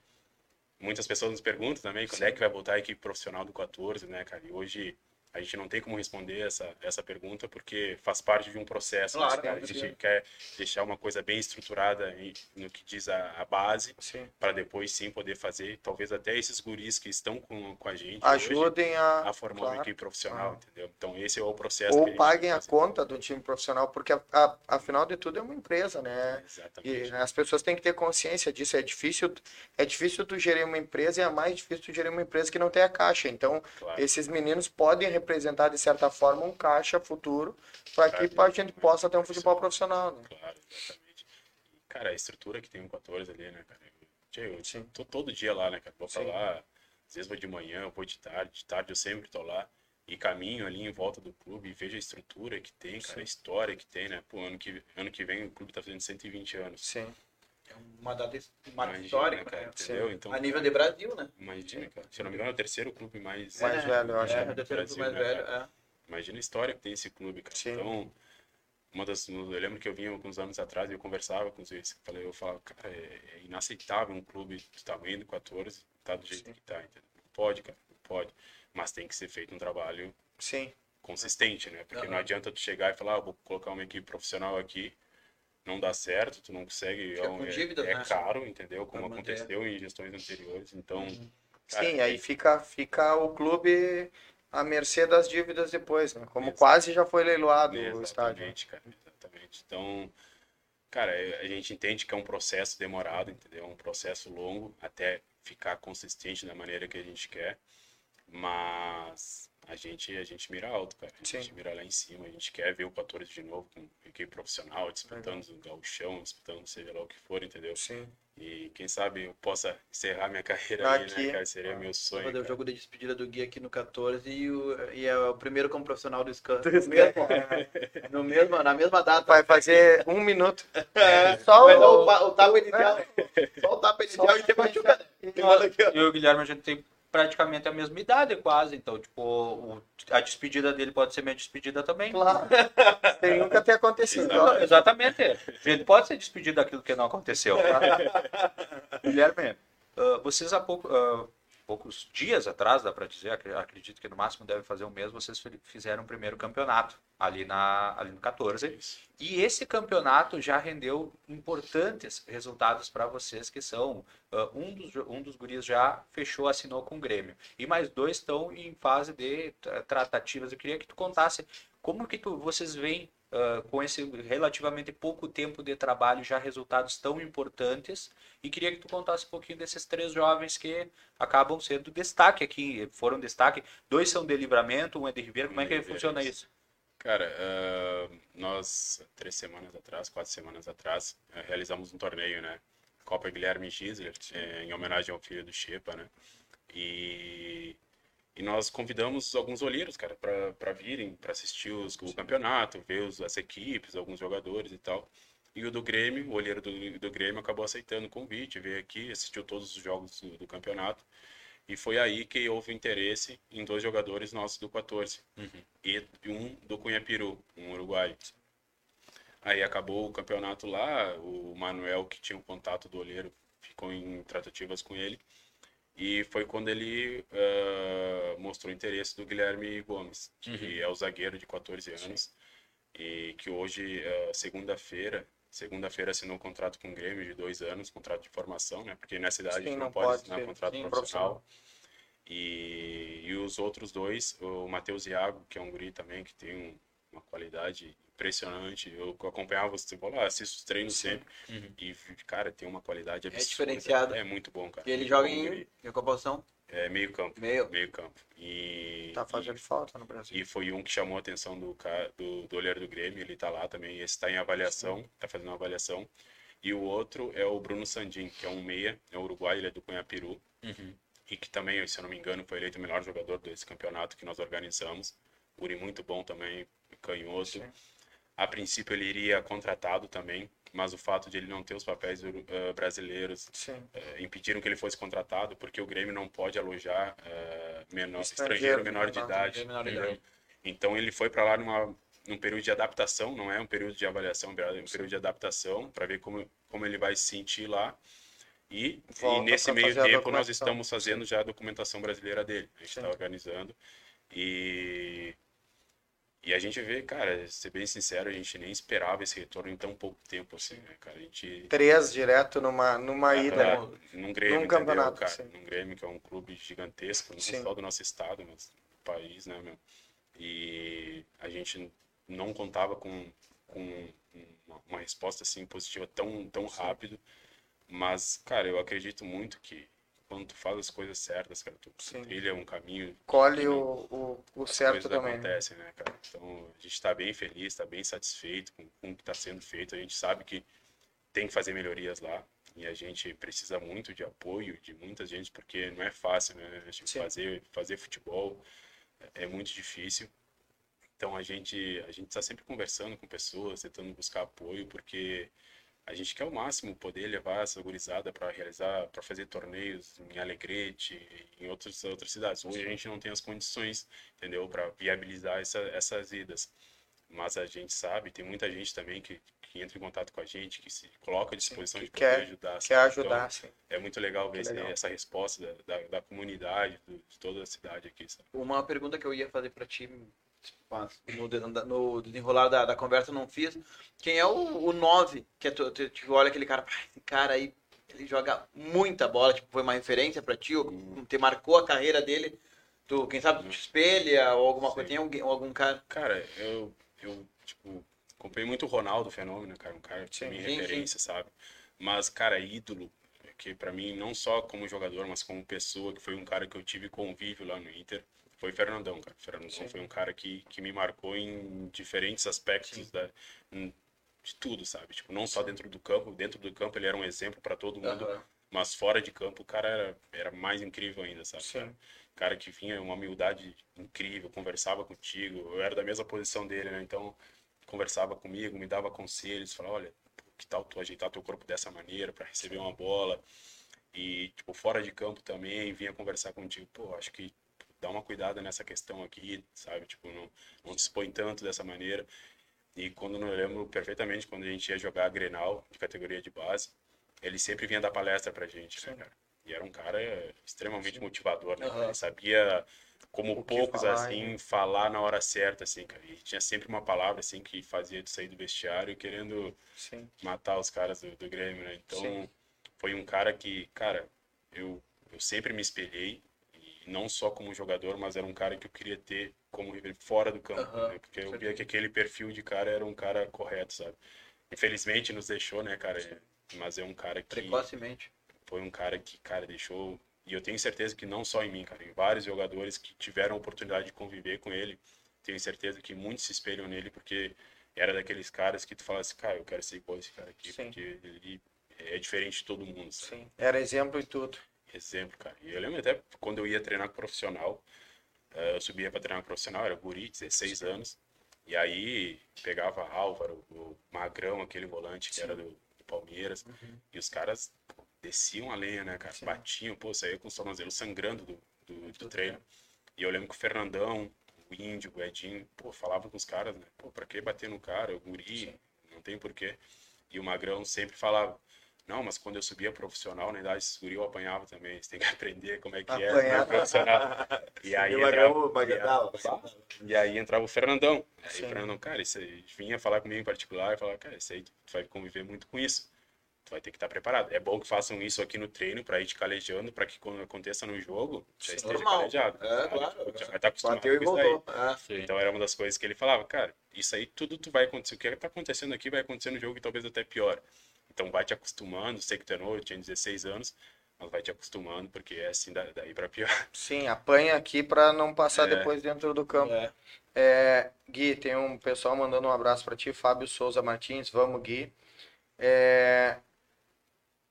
muitas pessoas nos perguntam também quando é que vai voltar a equipe profissional do 14, né, cara? E hoje a gente não tem como responder essa, essa pergunta porque faz parte de um processo. né, Claro? A gente quer deixar uma coisa bem estruturada no que diz a, a base para depois sim poder fazer, talvez até esses guris que estão com, com a gente hoje, Ajudem a, a formar uma claro. equipe profissional, entendeu? Então esse é o processo. ou gente paguem tem a conta do time profissional, porque a- a- afinal de tudo é uma empresa, né? E Exatamente. as pessoas têm que ter consciência disso. É difícil, é difícil tu gerir uma empresa e é mais difícil tu gerir uma empresa que não tem a caixa. Então, Claro. esses meninos podem representar de certa forma um caixa futuro para que a gente possa ter um futebol profissional. Né? Claro, exatamente. E, cara, a estrutura que tem o 14 ali, né, cara? Eu, eu Sim. tô todo dia lá, né, cara? Vou pra Sim. lá, às vezes vou de manhã, vou de tarde, de tarde eu sempre tô lá. E caminho ali em volta do clube e vejo a estrutura que tem, cara, a história que tem, né? Pô, ano que, ano que vem o clube tá fazendo 120 anos. Sim. É uma data histórica, cara, né? entendeu? Então, A nível de Brasil, né? imagina, cara. Se eu não me engano, é o terceiro clube mais... Mais velho, eu acho. É, do o terceiro Brasil, mais né, velho, cara? é. Imagina a história que tem esse clube, cara. Sim. Então, uma das, eu lembro que eu vinha alguns anos atrás e eu conversava com os falei, eu falava, cara, é, é inaceitável um clube do tamanho do 14 tá do jeito Sim. que tá, entendeu? Não pode, cara, não pode. Mas tem que ser feito um trabalho Sim. consistente, né? Porque não Aham. adianta tu chegar e falar, ah, vou colocar uma equipe profissional aqui, não dá certo, tu não consegue, é, um- com é- dívidas, é né? caro, entendeu? Como manter. aconteceu em gestões anteriores, então... cara, Sim, aí fica, fica o clube à mercê das dívidas depois, né? Como quase já foi leiloado o estádio. Exatamente, cara, exatamente. Então, cara, é- a gente entende que é um processo demorado, entendeu? É um processo longo até ficar consistente da maneira que a gente quer, mas a gente a gente mira alto, cara. A gente Sim. mira lá em cima, a gente quer ver o 14 de novo com equipe profissional, disputando o gauchão, disputando seja lá o que for, entendeu? Sim. E quem sabe eu possa encerrar minha carreira aí, Aqui. né, cara? Seria meu Vou sonho. fazer o jogo de despedida do Gui aqui no 14 e, o, e é o primeiro como profissional do Scan. Do mesmo, no mesmo, na mesma data. Vai fazer um minuto. É, Só vai dar o- o, pa- o tapa inicial. Só o tapa inicial e você machuca. ó. Eu e o Guilherme, a gente tem praticamente a mesma idade, quase. Então, tipo, o- a despedida dele pode ser minha despedida também. Claro. Sem nunca ter acontecido. Não, exatamente. A gente pode ser despedido daquilo que não aconteceu. Guilherme, ah, vocês há pouco, ah, poucos dias atrás, dá para dizer, ac- acredito que no máximo deve fazer um mês, vocês fi- fizeram o primeiro campeonato. ali, na, ali no 14. E esse campeonato já rendeu importantes resultados para vocês, que são uh, um, dos, um dos guris já fechou, assinou com o Grêmio. E mais dois estão em fase de tratativas. Eu queria que tu contasse como que tu, vocês veem uh, com esse relativamente pouco tempo de trabalho já resultados tão importantes e queria que tu contasse um pouquinho desses três jovens que acabam sendo destaque aqui, foram destaque. Dois são de Livramento, um é de Ribeira. Como é que funciona isso? Cara, uh, nós, três semanas atrás, quatro semanas atrás, uh, realizamos um torneio, né? Copa Guilherme Gisler, em homenagem ao filho do Chepa, né? E, e nós convidamos alguns olheiros, cara, para virem, para assistir os, o campeonato, ver os, as equipes, alguns jogadores e tal. E o do Grêmio, o olheiro do, do Grêmio acabou aceitando o convite, veio aqui, assistiu todos os jogos do, do campeonato. E foi aí que houve interesse em dois jogadores nossos do 14. Uhum. E um do Cunhapiru, um uruguaio. Aí acabou o campeonato lá, o Manuel, que tinha o contato do olheiro, ficou em tratativas com ele. E foi quando ele uh, mostrou interesse do Guilherme Gomes, que uhum. é o zagueiro de 14 anos. Sim. E que hoje, uh, segunda-feira, segunda-feira assinou um contrato com o Grêmio de dois anos, contrato de formação, né? Porque nessa idade Sim, a gente não, não pode, pode assinar contrato Sim, profissional. profissional. E, e os outros dois, o Matheus Iago, que é um guri também, que tem um, uma qualidade impressionante. Eu acompanhava você falou, assisto os treinos Sim. sempre. Uhum. E, cara, tem uma qualidade é absurda. É diferenciado. É muito bom, cara. E ele joga em, em qual posição? É meio campo. Meio. Meio campo. E, tá fazendo e, falta no Brasil. E foi um que chamou a atenção do, do, do olheiro do Grêmio, ele tá lá também. Esse tá em avaliação, Sim. tá fazendo uma avaliação. E o outro é o Bruno Sandin, que é um meia, é um uruguai, ele é do Cunhapiru. Uhum e que também, se eu não me engano, foi eleito o melhor jogador desse campeonato que nós organizamos. Uri muito bom também, canhoto. Sim. A princípio ele iria contratado também, mas o fato de ele não ter os papéis uh, brasileiros uh, impediram que ele fosse contratado, porque o Grêmio não pode alojar uh, menor, estrangeiro, menor, de idade. menor de idade. Então ele foi para lá numa, num período de adaptação, não é um período de avaliação, é um período de adaptação, para ver como, como ele vai se sentir lá e, e nesse meio tempo nós estamos fazendo já a documentação brasileira dele. A gente está organizando. E, e a gente vê, cara, ser bem sincero, a gente nem esperava esse retorno em tão pouco tempo, assim, né, cara? A gente... Três direto numa, numa ida. No, num Grêmio, num campeonato, cara? Sim. Num Grêmio, que é um clube gigantesco, não sim. só do nosso estado, mas do país, né, meu? E a gente não contava com, com uma, uma resposta, assim, positiva tão, tão rápido. Mas, cara, eu acredito muito que quando tu faz as coisas certas, cara, tu Sim. trilha um caminho. Colhe o, o, o certo também. Né? acontecem, né, cara? Então, a gente está bem feliz, está bem satisfeito com, com o que está sendo feito. A gente sabe que tem que fazer melhorias lá. E a gente precisa muito de apoio de muita gente, porque não é fácil, né? Fazer, fazer futebol é muito difícil. Então a gente a gente está sempre conversando com pessoas, tentando buscar apoio, porque a gente quer ao máximo poder levar essa gurizada para realizar, para fazer torneios em Alegrete, em outras outras cidades. Hoje a gente não tem as condições, entendeu, para viabilizar essa, essas idas. Mas a gente sabe, tem muita gente também que, que entra em contato com a gente, que se coloca à disposição sim, de poder quer, ajudar. Quer ajudar, então, sim. É muito legal ver legal. essa resposta da, da, da comunidade, do, de toda a cidade aqui. Sabe? Uma pergunta que eu ia fazer para ti, no, desenrolar da, da conversa não fiz. Quem é o 9? Que é tu, tu, tu, olha aquele cara, esse cara aí, ele joga muita bola, tipo, foi uma referência para ti, ou hum. te marcou a carreira dele. Tu, quem sabe, tu te espelha ou alguma coisa, tem alguém, algum cara? Cara, eu, eu tipo, comprei muito o Ronaldo Fenômeno, cara, um cara que sim, minha referência, sim. sabe? Mas, cara, ídolo, que para mim, não só como jogador, mas como pessoa, que foi um cara que eu tive convívio lá no Inter foi Fernandão, cara. Fernandão Sim. foi um cara que, que me marcou em diferentes aspectos da, de tudo, sabe? Tipo, não só dentro do campo, dentro do campo ele era um exemplo para todo mundo, uhum. mas fora de campo o cara era, era mais incrível ainda, sabe? Cara? cara que vinha uma humildade incrível, conversava contigo, eu era da mesma posição dele, né? Então, conversava comigo, me dava conselhos, falava, olha, que tal tu ajeitar teu corpo dessa maneira para receber uma bola? E, tipo, fora de campo também, vinha conversar contigo, pô, acho que dá uma cuidada nessa questão aqui, sabe? Tipo, não, não se expõe tanto dessa maneira. E quando eu lembro perfeitamente, quando a gente ia jogar a Grenal, de categoria de base, ele sempre vinha dar palestra pra gente, né, cara? E era um cara extremamente Sim. motivador, né? Uhum. Ele sabia como O poucos, falar, assim, hein? falar na hora certa, assim, cara. E tinha sempre uma palavra, assim, que fazia de sair do vestiário querendo Sim. matar os caras do, do Grêmio, né? Então, Sim. foi um cara que, cara, eu, eu sempre me espelhei, não só como jogador, mas era um cara que eu queria ter como fora do campo, Aham, né? Porque eu via que aquele perfil de cara era um cara correto, sabe? Infelizmente nos deixou, né, cara? Mas é um cara que Precocemente. foi um cara que, cara, deixou. E eu tenho certeza que não só em mim, cara, em vários jogadores que tiveram a oportunidade de conviver com ele, tenho certeza que muitos se espelham nele, porque era daqueles caras que tu fala assim, cara, eu quero ser igual esse cara aqui, Sim. porque ele é diferente de todo mundo, sabe? Sim. Era exemplo em tudo. Exemplo, cara. E eu lembro até quando eu ia treinar com profissional, eh, eu subia para treinar com profissional, era guri, 16 anos, e aí pegava Álvaro, o Magrão, aquele volante que era do, do Palmeiras, e os caras desciam a lenha, né, cara? Sim. Batiam, pô, saía com os tornozelos sangrando do, do, do treino. E eu lembro que o Fernandão, o Índio, o Edinho, pô, falava com os caras, né? Pô, pra que bater no cara? O guri, não tem porquê. E o Magrão sempre falava, não, mas quando eu subia profissional, na idade guri, eu apanhava também. Você tem que aprender como é que é Apanhar. ser profissional. E aí, E entrava, Magrão dava. e aí entrava o Fernandão. Aí Sim. o Fernandão, cara, isso aí, vinha falar comigo em particular e falava, cara, isso aí tu vai conviver muito com isso. Tu vai ter que estar preparado. É bom que façam isso aqui no treino para ir te calejando, para que quando aconteça no jogo, já esteja Normal. calejado. É, sabe? claro. Tipo, já vai estar acostumado Bateu e com isso aí. É. Sim. Então era uma das coisas que ele falava, cara, isso aí tudo tu vai acontecer, o que tá acontecendo aqui vai acontecer no jogo e talvez até pior. Então vai te acostumando, sei que tu é novo, eu tinha 16 anos, mas vai te acostumando, porque é assim da- daí pra pior. Sim, apanha aqui para não passar É. depois dentro do campo. É. É, Gui, tem um pessoal mandando um abraço para ti, Fábio Souza Martins, vamos Gui. É,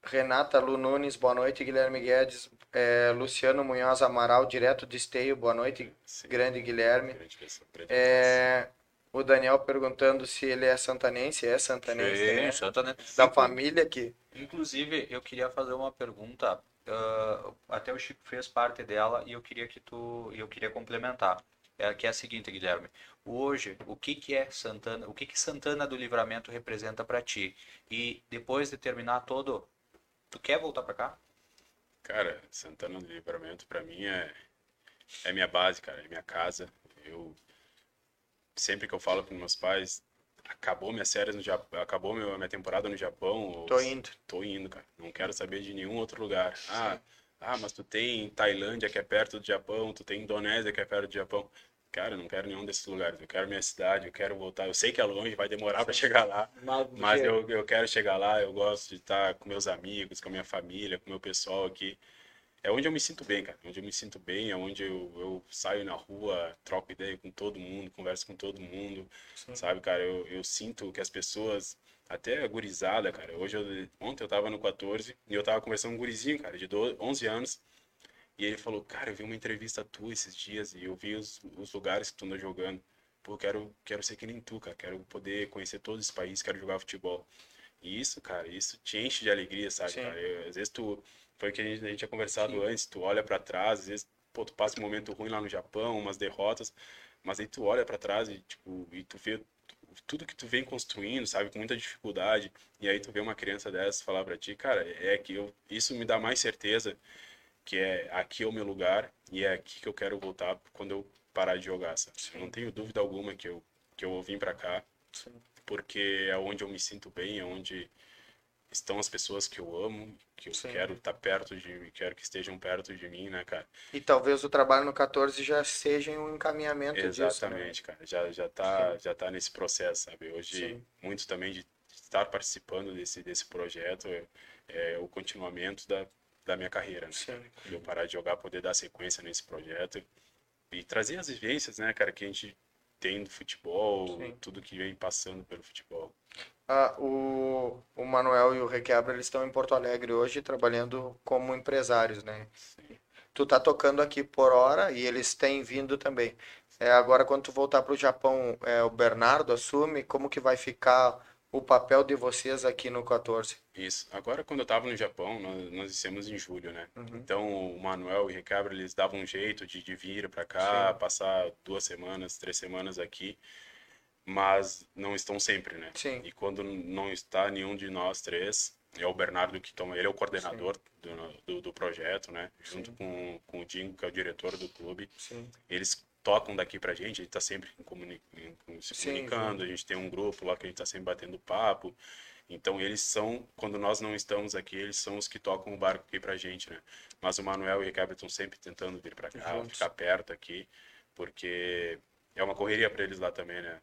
Renata Lu Nunes, boa noite, Guilherme Guedes. É, Luciano Munhoz Amaral, direto de Esteio, boa noite, Sim, grande Guilherme. grande pessoa, grande o Daniel perguntando se ele é santanense, é santanense, Sim, né? Santana. Da família aqui. Inclusive, eu queria fazer uma pergunta. ah, até o Chico fez parte dela e eu queria que tu, eu queria complementar. É, que é a seguinte, Guilherme. Hoje, o que que é Santana? O que que Santana do Livramento representa para ti? E depois de terminar todo, tu quer voltar para cá? Cara, Santana do Livramento pra mim é, é minha base, cara, é minha casa. Eu sempre que eu falo para meus pais, acabou minhas séries no Japão, acabou minha temporada no Japão, Tô indo. tô indo, cara. Não quero saber de nenhum outro lugar. Ah, ah, mas tu tem Tailândia que é perto do Japão, tu tem Indonésia que é perto do Japão. Cara, eu não quero nenhum desses lugares. Eu quero minha cidade, eu quero voltar. Eu sei que é longe, vai demorar para chegar lá. Mas eu, eu quero chegar lá, eu gosto de estar com meus amigos, com a minha família, com o meu pessoal aqui. É onde eu me sinto bem, cara. É Onde eu me sinto bem, é onde eu, eu saio na rua, troco ideia com todo mundo, converso com todo mundo, sabe, cara? Eu, eu sinto que as pessoas, até a gurizada, cara. Hoje, eu, ontem eu tava no 14 e eu tava conversando com um gurizinho, cara, de 12, 11 anos. E ele falou, cara, eu vi uma entrevista tua esses dias e eu vi os, os lugares que tu anda jogando. Pô, quero, quero ser que nem tu, cara. Quero poder conhecer todos os países, quero jogar futebol. E isso, cara, isso te enche de alegria, sabe, Sim. cara? Eu- às vezes tu, foi o que a gente, a gente tinha conversado antes, tu olha pra trás, às vezes, pô, tu passa um momento ruim lá no Japão, umas derrotas, mas aí tu olha pra trás e, tipo, e tu vê tudo que tu vem construindo, sabe, com muita dificuldade, e aí tu vê uma criança dessa falar pra ti, cara, é que eu, isso me dá mais certeza que é aqui é o meu lugar e é aqui que eu quero voltar quando eu parar de jogar, sabe? Eu não tenho dúvida alguma que eu, que eu vim pra cá, porque é onde eu me sinto bem, é onde estão as pessoas que eu amo, que eu Sim. quero estar perto de mim, quero que estejam perto de mim, né, cara? E talvez o trabalho no 14 já seja um encaminhamento disso, né? Exatamente, cara. Já já tá já tá nesse processo, sabe? Hoje Sim. muito também de estar participando desse desse projeto é, é o continuamento da da minha carreira, né? Eu parar de jogar, poder dar sequência nesse projeto e trazer as vivências, né, cara, que a gente tem do futebol, tudo que vem passando pelo futebol. Ah, o, o Manuel e o Requebra, eles estão em Porto Alegre hoje trabalhando como empresários, né? Tu tá tocando aqui por hora e eles têm vindo também. É, agora, quando tu voltar para o Japão, é, o Bernardo assume como que vai ficar o papel de vocês aqui no 14? Isso. Agora, quando eu estava no Japão, nós, nós dissemos em julho, né? Uhum. Então, o Manuel e o Recabra, eles davam um jeito de, de vir para cá, passar duas semanas, três semanas aqui, mas não estão sempre, né? Sim. E quando não está nenhum de nós três, é o Bernardo que toma, ele é o coordenador do, do, do, projeto, né? Junto com, com o Dinho, que é o diretor do clube. Sim. Eles tocam daqui pra gente, a gente tá sempre comuni se comunicando, sim, sim. a gente tem um grupo lá que a gente tá sempre batendo papo. Então eles são, quando nós não estamos aqui, eles são os que tocam o barco aqui pra gente, né? Mas o Manuel e o Ricardo estão sempre tentando vir para cá, Juntos. ficar perto aqui, porque é uma correria para eles lá também, né?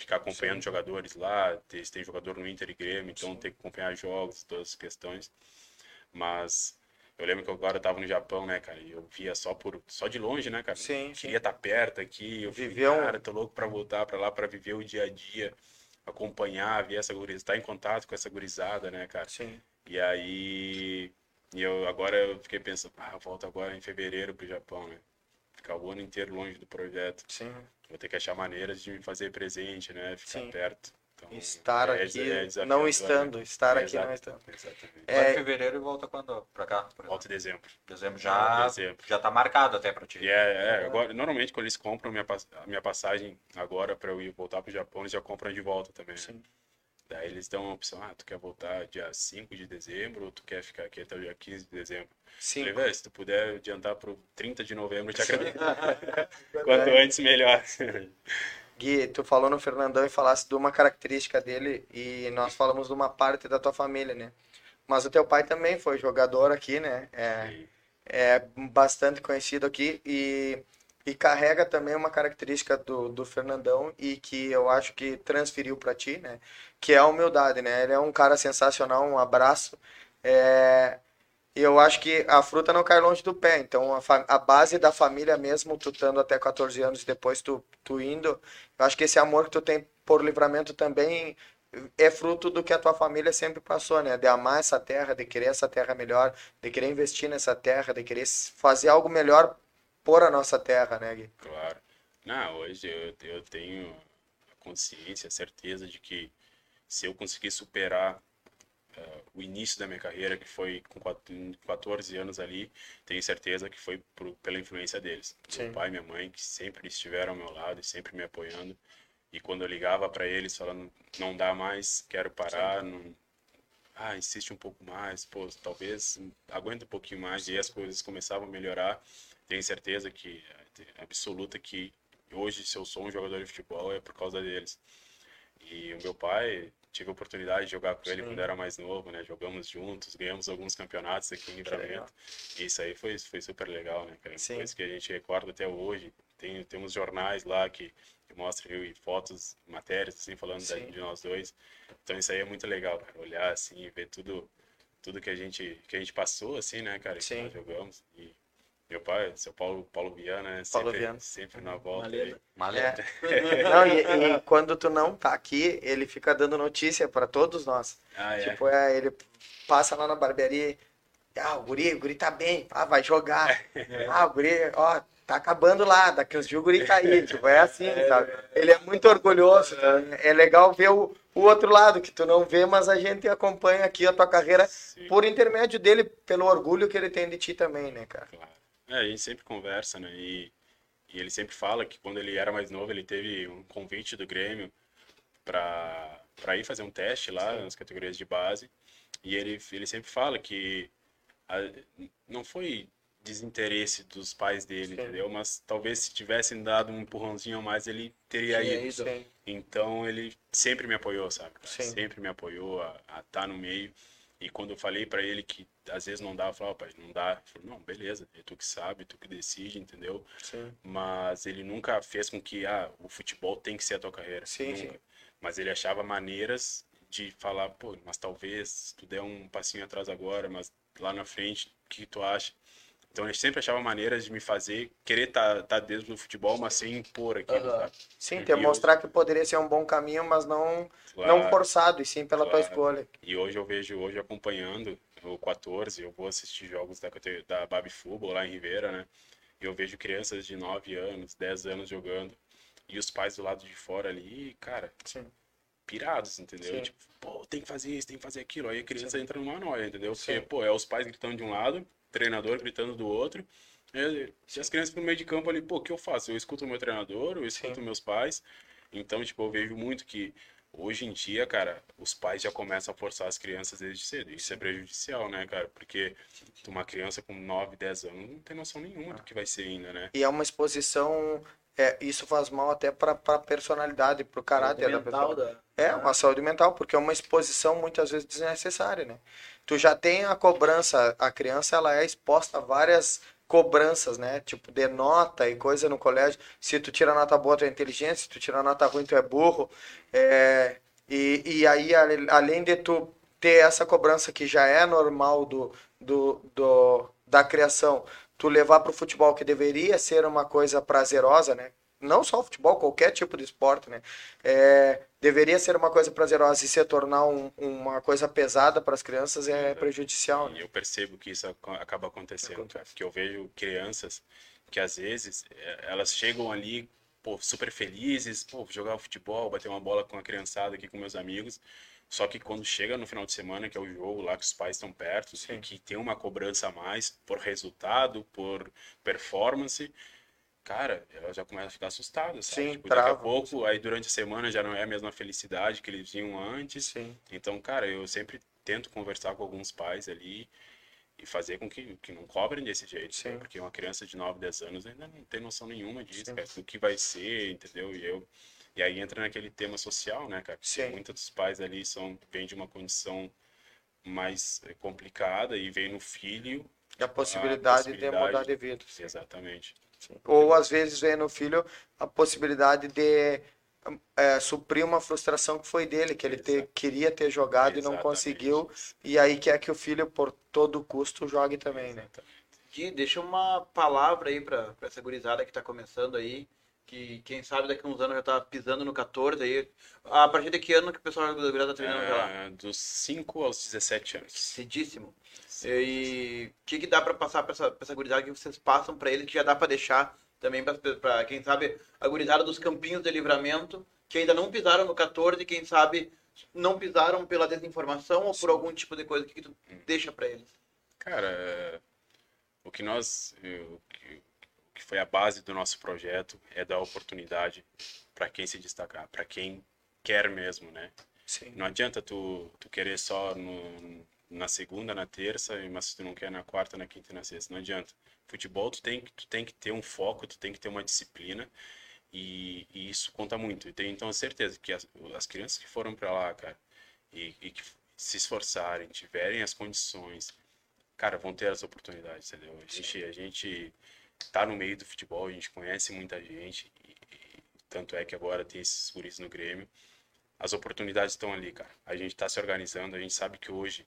Ficar acompanhando Sim. jogadores lá, tem, tem jogador no Inter e Grêmio, então Sim. tem que acompanhar jogos, todas as questões. Mas eu lembro que agora eu tava no Japão, né, cara, e eu via só por só de longe, né, cara? Sim. Queria estar tá perto aqui, eu Viveu... falei, cara, tô louco para voltar para lá para viver o dia a dia, acompanhar, ver essa gurizada, estar em contato com essa gurizada, né, cara? Sim. E aí e eu agora eu fiquei pensando, ah, volto agora em fevereiro pro Japão, né? Ficar o ano inteiro longe do projeto. Sim. Vou ter que achar maneiras de me fazer presente, né? Ficar Sim. perto. Então, estar é, aqui é não estando, né? estar é, aqui não estando. Exatamente. É, em fevereiro e volta quando para cá? Volta em dezembro. Dezembro já, dezembro. já tá marcado até para ti. É, é, agora, normalmente quando eles compram minha, a minha passagem agora para eu ir voltar pro Japão, eles já compram de volta também. Né? Sim. Né? Daí eles dão uma opção, ah, tu quer voltar dia 5 de dezembro ou tu quer ficar aqui até o dia 15 de dezembro? Sim. Falei, se tu puder adiantar pro 30 de novembro, te agradeço. Quanto antes, melhor. Gui, tu falou no Fernandão e falasse de uma característica dele e nós falamos de uma parte da tua família, né? Mas o teu pai também foi jogador aqui, né? É, é bastante conhecido aqui e e carrega também uma característica do, do Fernandão e que eu acho que transferiu para ti, né? Que é a humildade, né? Ele é um cara sensacional, um abraço. É... Eu acho que a fruta não cai longe do pé, então a, a base da família mesmo, tu estando até 14 anos depois tu, tu indo, eu acho que esse amor que tu tem por livramento também é fruto do que a tua família sempre passou, né? De amar essa terra, de querer essa terra melhor, de querer investir nessa terra, de querer fazer algo melhor por a nossa terra, né, Gui? Claro. Não, hoje eu, eu tenho a consciência, a certeza de que se eu conseguir superar uh, o início da minha carreira, que foi com 14 anos ali, tenho certeza que foi por, pela influência deles. Sim. Meu pai e minha mãe, que sempre estiveram ao meu lado e sempre me apoiando. E quando eu ligava para eles falando, não dá mais, quero parar, não, ah, insiste um pouco mais, pô, talvez aguenta um pouquinho mais, e as coisas começavam a melhorar tenho certeza que, absoluta, que hoje, se eu sou um jogador de futebol, é por causa deles. E o meu pai, tive a oportunidade de jogar com ele Sim. quando era mais novo, né? Jogamos juntos, ganhamos alguns campeonatos aqui em Livramento. Isso aí foi, foi super legal, né, cara? Sim. Coisa que a gente recorda até hoje. Tem, temos jornais lá que, que mostram e fotos, matérias, assim, falando da, de nós dois. Então isso aí é muito legal, cara. Olhar assim ver tudo, tudo que a gente, que a gente passou, assim, né, cara? Que nós jogamos. E meu pai, seu Paulo, Paulo Viana, né? Paulo sempre, Viana. sempre na volta. Maleta. Maleta. É. não, e, e, quando tu não tá aqui, ele fica dando notícia para todos nós. Ah, é. Tipo, é, ele passa lá na barbearia. Ah, o guri, o guri tá bem. Ah, vai jogar. Ah, o guri, ó, tá acabando lá. Daqui uns dias o guri tá aí. Tipo, é assim, é, sabe? Ele é muito orgulhoso. É legal ver o, o outro lado, que tu não vê, mas a gente acompanha aqui a tua carreira Sim. por intermédio dele, pelo orgulho que ele tem de ti também, né, cara? Claro. É, a gente sempre conversa, né? E, e ele sempre fala que quando ele era mais novo, ele teve um convite do Grêmio para ir fazer um teste lá Sim. nas categorias de base. E ele, ele sempre fala que a, não foi desinteresse dos pais dele, Sim. entendeu? Mas talvez se tivessem dado um empurrãozinho a mais, ele teria Sim, ido. É então ele sempre me apoiou, sabe? Sempre me apoiou a estar tá no meio. E quando eu falei para ele que às vezes não dá, eu falava, pai, não dá. Falou, não, beleza, é tu que sabe, tu que decide, entendeu? Sim. Mas ele nunca fez com que, ah, o futebol tem que ser a tua carreira. Sim, nunca. sim. Mas ele achava maneiras de falar, pô, mas talvez tu der um passinho atrás agora, mas lá na frente, o que tu acha? Então ele sempre achava maneiras de me fazer querer estar tá, tá dentro do futebol, mas sem impor aquilo, uhum. sabe? Sim, demonstrar eu... que poderia ser um bom caminho, mas não, claro, não forçado, e sim pela claro. tua escolha. E hoje eu vejo, hoje acompanhando o 14, eu vou assistir jogos da, da Babi Futebol lá em Ribeira, né? E eu vejo crianças de 9 anos, 10 anos jogando, e os pais do lado de fora ali, cara, sim. pirados, entendeu? Sim. Tipo, pô, tem que fazer isso, tem que fazer aquilo. Aí a criança sim. entra numa noia, entendeu? Porque, pô, é os pais gritando de um lado, treinador gritando do outro. E as crianças no meio de campo ali, pô, o que eu faço? Eu escuto o meu treinador, eu escuto meus pais. Então, tipo, eu vejo muito que Hoje em dia, cara, os pais já começam a forçar as crianças desde cedo. Isso é prejudicial, né, cara? Porque uma criança com 9, 10 anos não tem noção nenhuma do que vai ser ainda, né? E é uma exposição. É, isso faz mal até para a personalidade, para o caráter da pessoa. Da... É, uma saúde mental, porque é uma exposição muitas vezes desnecessária, né? Tu já tem a cobrança, a criança ela é exposta a várias cobranças, né? Tipo, de nota e coisa no colégio. Se tu tira nota boa, tu é inteligente. Se tu tira nota ruim, tu é burro. É... E, e aí, além de tu ter essa cobrança que já é normal do, do, do da criação, tu levar para o futebol, que deveria ser uma coisa prazerosa, né? Não só o futebol, qualquer tipo de esporte, né? É, deveria ser uma coisa prazerosa e se tornar um, uma coisa pesada para as crianças é prejudicial. Né? Eu percebo que isso acaba acontecendo, cara, porque eu vejo crianças que às vezes é, elas chegam ali pô, super felizes, pô, jogar futebol, bater uma bola com a criançada aqui com meus amigos, só que quando chega no final de semana, que é o jogo lá que os pais estão perto, Sim. que tem uma cobrança a mais por resultado, por performance, cara, ela já começa a ficar assustada, sabe? Sim, tipo, daqui a pouco, aí durante a semana já não é a mesma felicidade que eles tinham antes. Sim. Então, cara, eu sempre tento conversar com alguns pais ali e fazer com que, que não cobrem desse jeito, Sim. porque uma criança de 9, 10 anos ainda não tem noção nenhuma disso, cara, do que vai ser, entendeu? E eu e aí entra naquele tema social, né, cara? Sim. Muitos dos pais ali são vêm de uma condição mais eh, complicada e vem no filho a possibilidade, a possibilidade de mudar de vida. Exatamente. Sim. Ou às vezes vem no filho a possibilidade de é, suprir uma frustração que foi dele, que ele ter, queria ter jogado Exatamente. e não conseguiu, e aí quer que o filho, por todo custo, jogue também, né? Gui, deixa uma palavra aí para essa gurizada que está começando aí, que quem sabe daqui a uns anos já tá pisando no 14 aí. A partir de que ano que o pessoal da Gurizada tá treinando é, lá? Dos 5 aos 17 anos. Cedíssimo. E o que, que dá para passar para essa, pra essa gurizada que vocês passam para eles, que já dá para deixar também para quem sabe a gurizada dos campinhos de livramento, que ainda não pisaram no 14, quem sabe não pisaram pela desinformação ou Sim. por algum tipo de coisa, o que, que tu hum. deixa para eles? Cara, é, o que nós, que, foi a base do nosso projeto, é dar oportunidade para quem se destacar, para quem quer mesmo, né? Sim. Não adianta tu, tu querer só no, na segunda, na terça, mas se tu não quer na quarta, na quinta e na sexta, não adianta. Futebol tu tem, tu tem que ter um foco, tu tem que ter uma disciplina e, e isso conta muito. E tenho então certeza que as, as crianças que foram para lá, cara, e, e que se esforçarem, tiverem as condições, cara, vão ter as oportunidades, entendeu? A gente, a gente tá no meio do futebol, a gente conhece muita gente, e, e tanto é que agora tem esses guris no Grêmio. As oportunidades estão ali, cara. A gente está se organizando, a gente sabe que hoje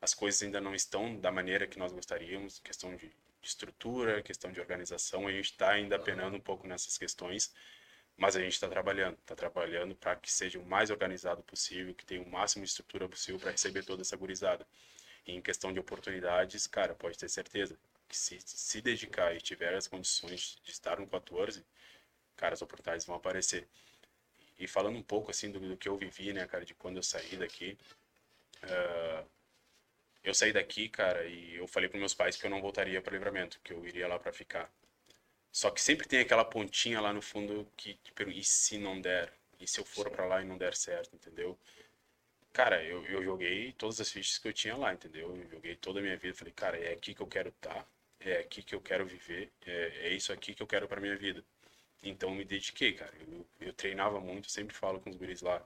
as coisas ainda não estão da maneira que nós gostaríamos, questão de, estrutura, questão de organização, a gente está ainda penando um pouco nessas questões, mas a gente está trabalhando, está trabalhando para que seja o mais organizado possível, que tenha o máximo de estrutura possível para receber toda essa gurizada. E em questão de oportunidades, cara, pode ter certeza, que se se dedicar e tiver as condições de estar no 14, cara, as oportunidades vão aparecer. E falando um pouco assim do, do que eu vivi, né, cara, de quando eu saí daqui, uh, eu saí daqui, cara, e eu falei para meus pais que eu não voltaria para Livramento, que eu iria lá para ficar. Só que sempre tem aquela pontinha lá no fundo que, tipo, e se não der? E se eu for para lá e não der certo, entendeu? Cara, eu, eu joguei todas as fichas que eu tinha lá, entendeu? Eu joguei toda a minha vida. Falei, cara, é aqui que eu quero estar. Tá é aqui que eu quero viver, é, é isso aqui que eu quero para minha vida. Então me dediquei, cara. Eu, eu, treinava muito, sempre falo com os guris lá,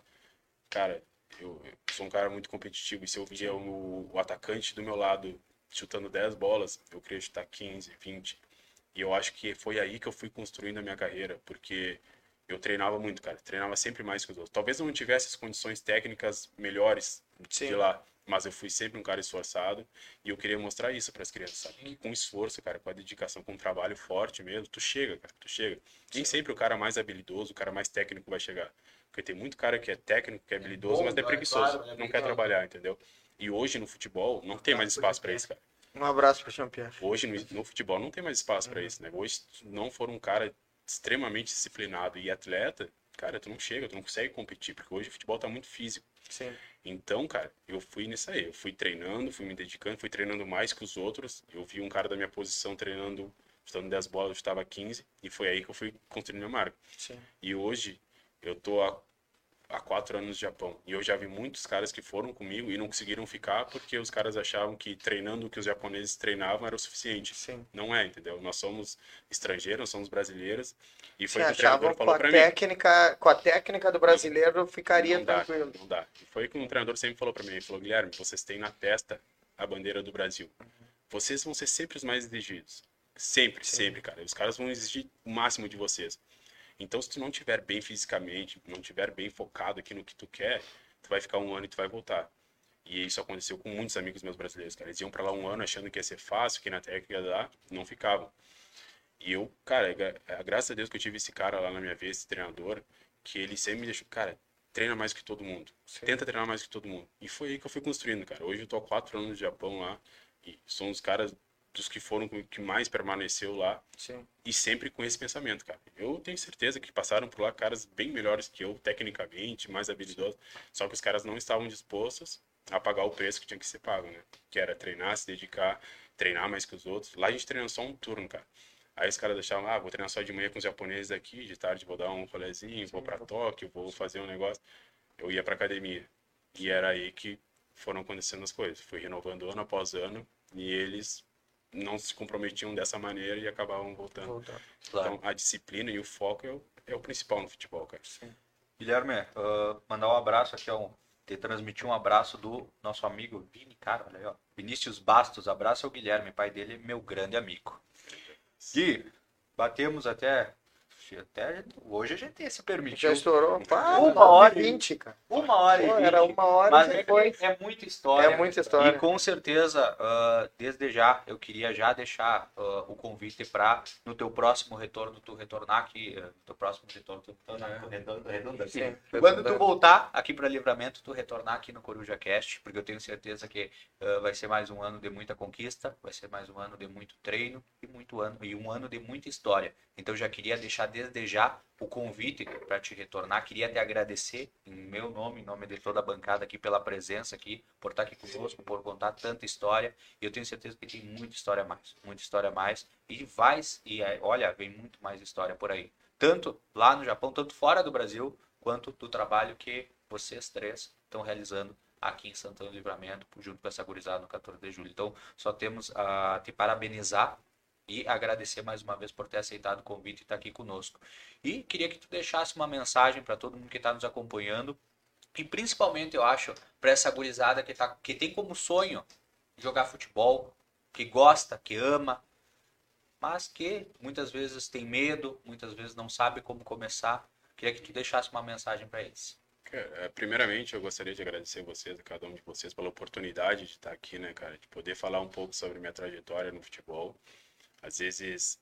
cara, eu, eu sou um cara muito competitivo e se eu via o, o, atacante do meu lado chutando 10 bolas, eu queria chutar 15, 20. E eu acho que foi aí que eu fui construindo a minha carreira, porque eu treinava muito, cara. Treinava sempre mais que os outros. Talvez eu não tivesse as condições técnicas melhores Sim. de lá, mas eu fui sempre um cara esforçado e eu queria mostrar isso para as crianças, sabe? Que com esforço, cara, com a dedicação, com um trabalho forte mesmo, tu chega, cara, tu chega. Nem sempre o cara mais habilidoso, o cara mais técnico vai chegar. Porque tem muito cara que é técnico, que é habilidoso, é mas é preguiçoso, claro, não quer trabalhar, entendeu? E hoje no futebol não tem mais espaço para isso, cara. Um abraço para Jean-Pierre. Hoje no, no, futebol não tem mais espaço uhum. para isso, né? Hoje, não for um cara extremamente disciplinado e atleta, cara, tu não chega, tu não consegue competir, porque hoje o futebol tá muito físico. Sim. Então, cara, eu fui nisso aí. Eu fui treinando, fui me dedicando, fui treinando mais que os outros. Eu vi um cara da minha posição treinando, estando 10 bolas, eu estava 15. E foi aí que eu fui construindo minha marca. Sim. E hoje, eu tô há há quatro anos no Japão. E eu já vi muitos caras que foram comigo e não conseguiram ficar porque os caras achavam que treinando o que os japoneses treinavam era o suficiente. Sim. Não é, entendeu? Nós somos estrangeiros, somos brasileiros. E foi Sim, o que o treinador falou a para mim. técnica, com a técnica do brasileiro ficaria Não dá, tranquilo. não dá. E foi o que um treinador sempre falou para mim. Ele falou, Guilherme, vocês têm na testa a bandeira do Brasil. Vocês vão ser sempre os mais exigidos. Sempre, Sim. sempre, cara. Os caras vão exigir o máximo de vocês. Então, se tu não tiver bem fisicamente, não tiver bem focado aqui no que tu quer, tu vai ficar um ano e tu vai voltar. E isso aconteceu com muitos amigos meus brasileiros, cara. Eles iam pra lá um ano achando que ia ser fácil, que na técnica ia dar, não ficavam. E eu, cara, gra- é, graças a Deus que eu tive esse cara lá na minha vez, esse treinador, que ele sempre me deixou, cara, treina mais que todo mundo. Sim. Tenta treinar mais que todo mundo. E foi aí que eu fui construindo, cara. Hoje eu tô há quatro anos no Japão lá, e sou um dos caras dos que foram que mais permaneceu lá Sim. e sempre com esse pensamento, cara. Eu tenho certeza que passaram por lá caras bem melhores que eu, tecnicamente, mais habilidosos, só que os caras não estavam dispostos a pagar o preço que tinha que ser pago, né? Que era treinar, se dedicar, treinar mais que os outros. Lá a gente treina só um turno, cara. Aí os caras deixavam, ah, vou treinar só de manhã com os japoneses aqui, de tarde vou dar um rolezinho, vou pra Tóquio, vou fazer um negócio. Eu ia pra academia. E era aí que foram acontecendo as coisas. Fui renovando ano após ano e eles não se comprometiam dessa maneira e acabavam voltando. Voltando. Claro. Então, a disciplina e o foco é o, é o principal no futebol, cara. Guilherme, ah, mandar um abraço aqui, ó, te transmitir um abraço do nosso amigo Vini, cara, olha aí, ó. Vinícius Bastos, abraço ao Guilherme, pai dele meu grande amigo. Gui, batemos até, até hoje a gente se permitiu Já estourou? Pá, Uma hora e- 20, cara. uma hora e Pô, vinte, era uma hora mas e é, depois. é muita história. É muita história. E com certeza, ah, desde já, eu queria já deixar ah, o convite para no teu próximo retorno, tu retornar aqui, ah, no teu próximo retorno, tu, aqui. Sim. Quando tu voltar aqui para Livramento, tu retornar aqui no Coruja Cast, porque eu tenho certeza que vai ser mais um ano de muita conquista, vai ser mais um ano de muito treino e muito ano e um ano de muita história. Então eu já queria deixar desde já o convite para te retornar. Queria te agradecer em meu nome, em nome de toda a bancada aqui pela presença aqui, por estar aqui conosco, por contar tanta história. Eu tenho certeza que tem muita história a mais, muita história a mais. E vai, e olha, vem muito mais história por aí. Tanto lá no Japão, tanto fora do Brasil, quanto do trabalho que vocês três estão realizando aqui em Santana do Livramento, junto com essa gurizada no 14 de julho. Então, só temos a te parabenizar e agradecer mais uma vez por ter aceitado o convite e estar aqui conosco. E queria que tu deixasse uma mensagem para todo mundo que está nos acompanhando e principalmente, eu acho, para essa gurizada que, tá, que tem como sonho jogar futebol, que gosta, que ama, mas que muitas vezes tem medo, muitas vezes não sabe como começar. Queria que tu deixasse uma mensagem para eles. É, Primeiramente, eu gostaria de agradecer vocês, a cada um de vocês, pela oportunidade de estar aqui, né, cara? De poder falar um pouco sobre minha trajetória no futebol. Às vezes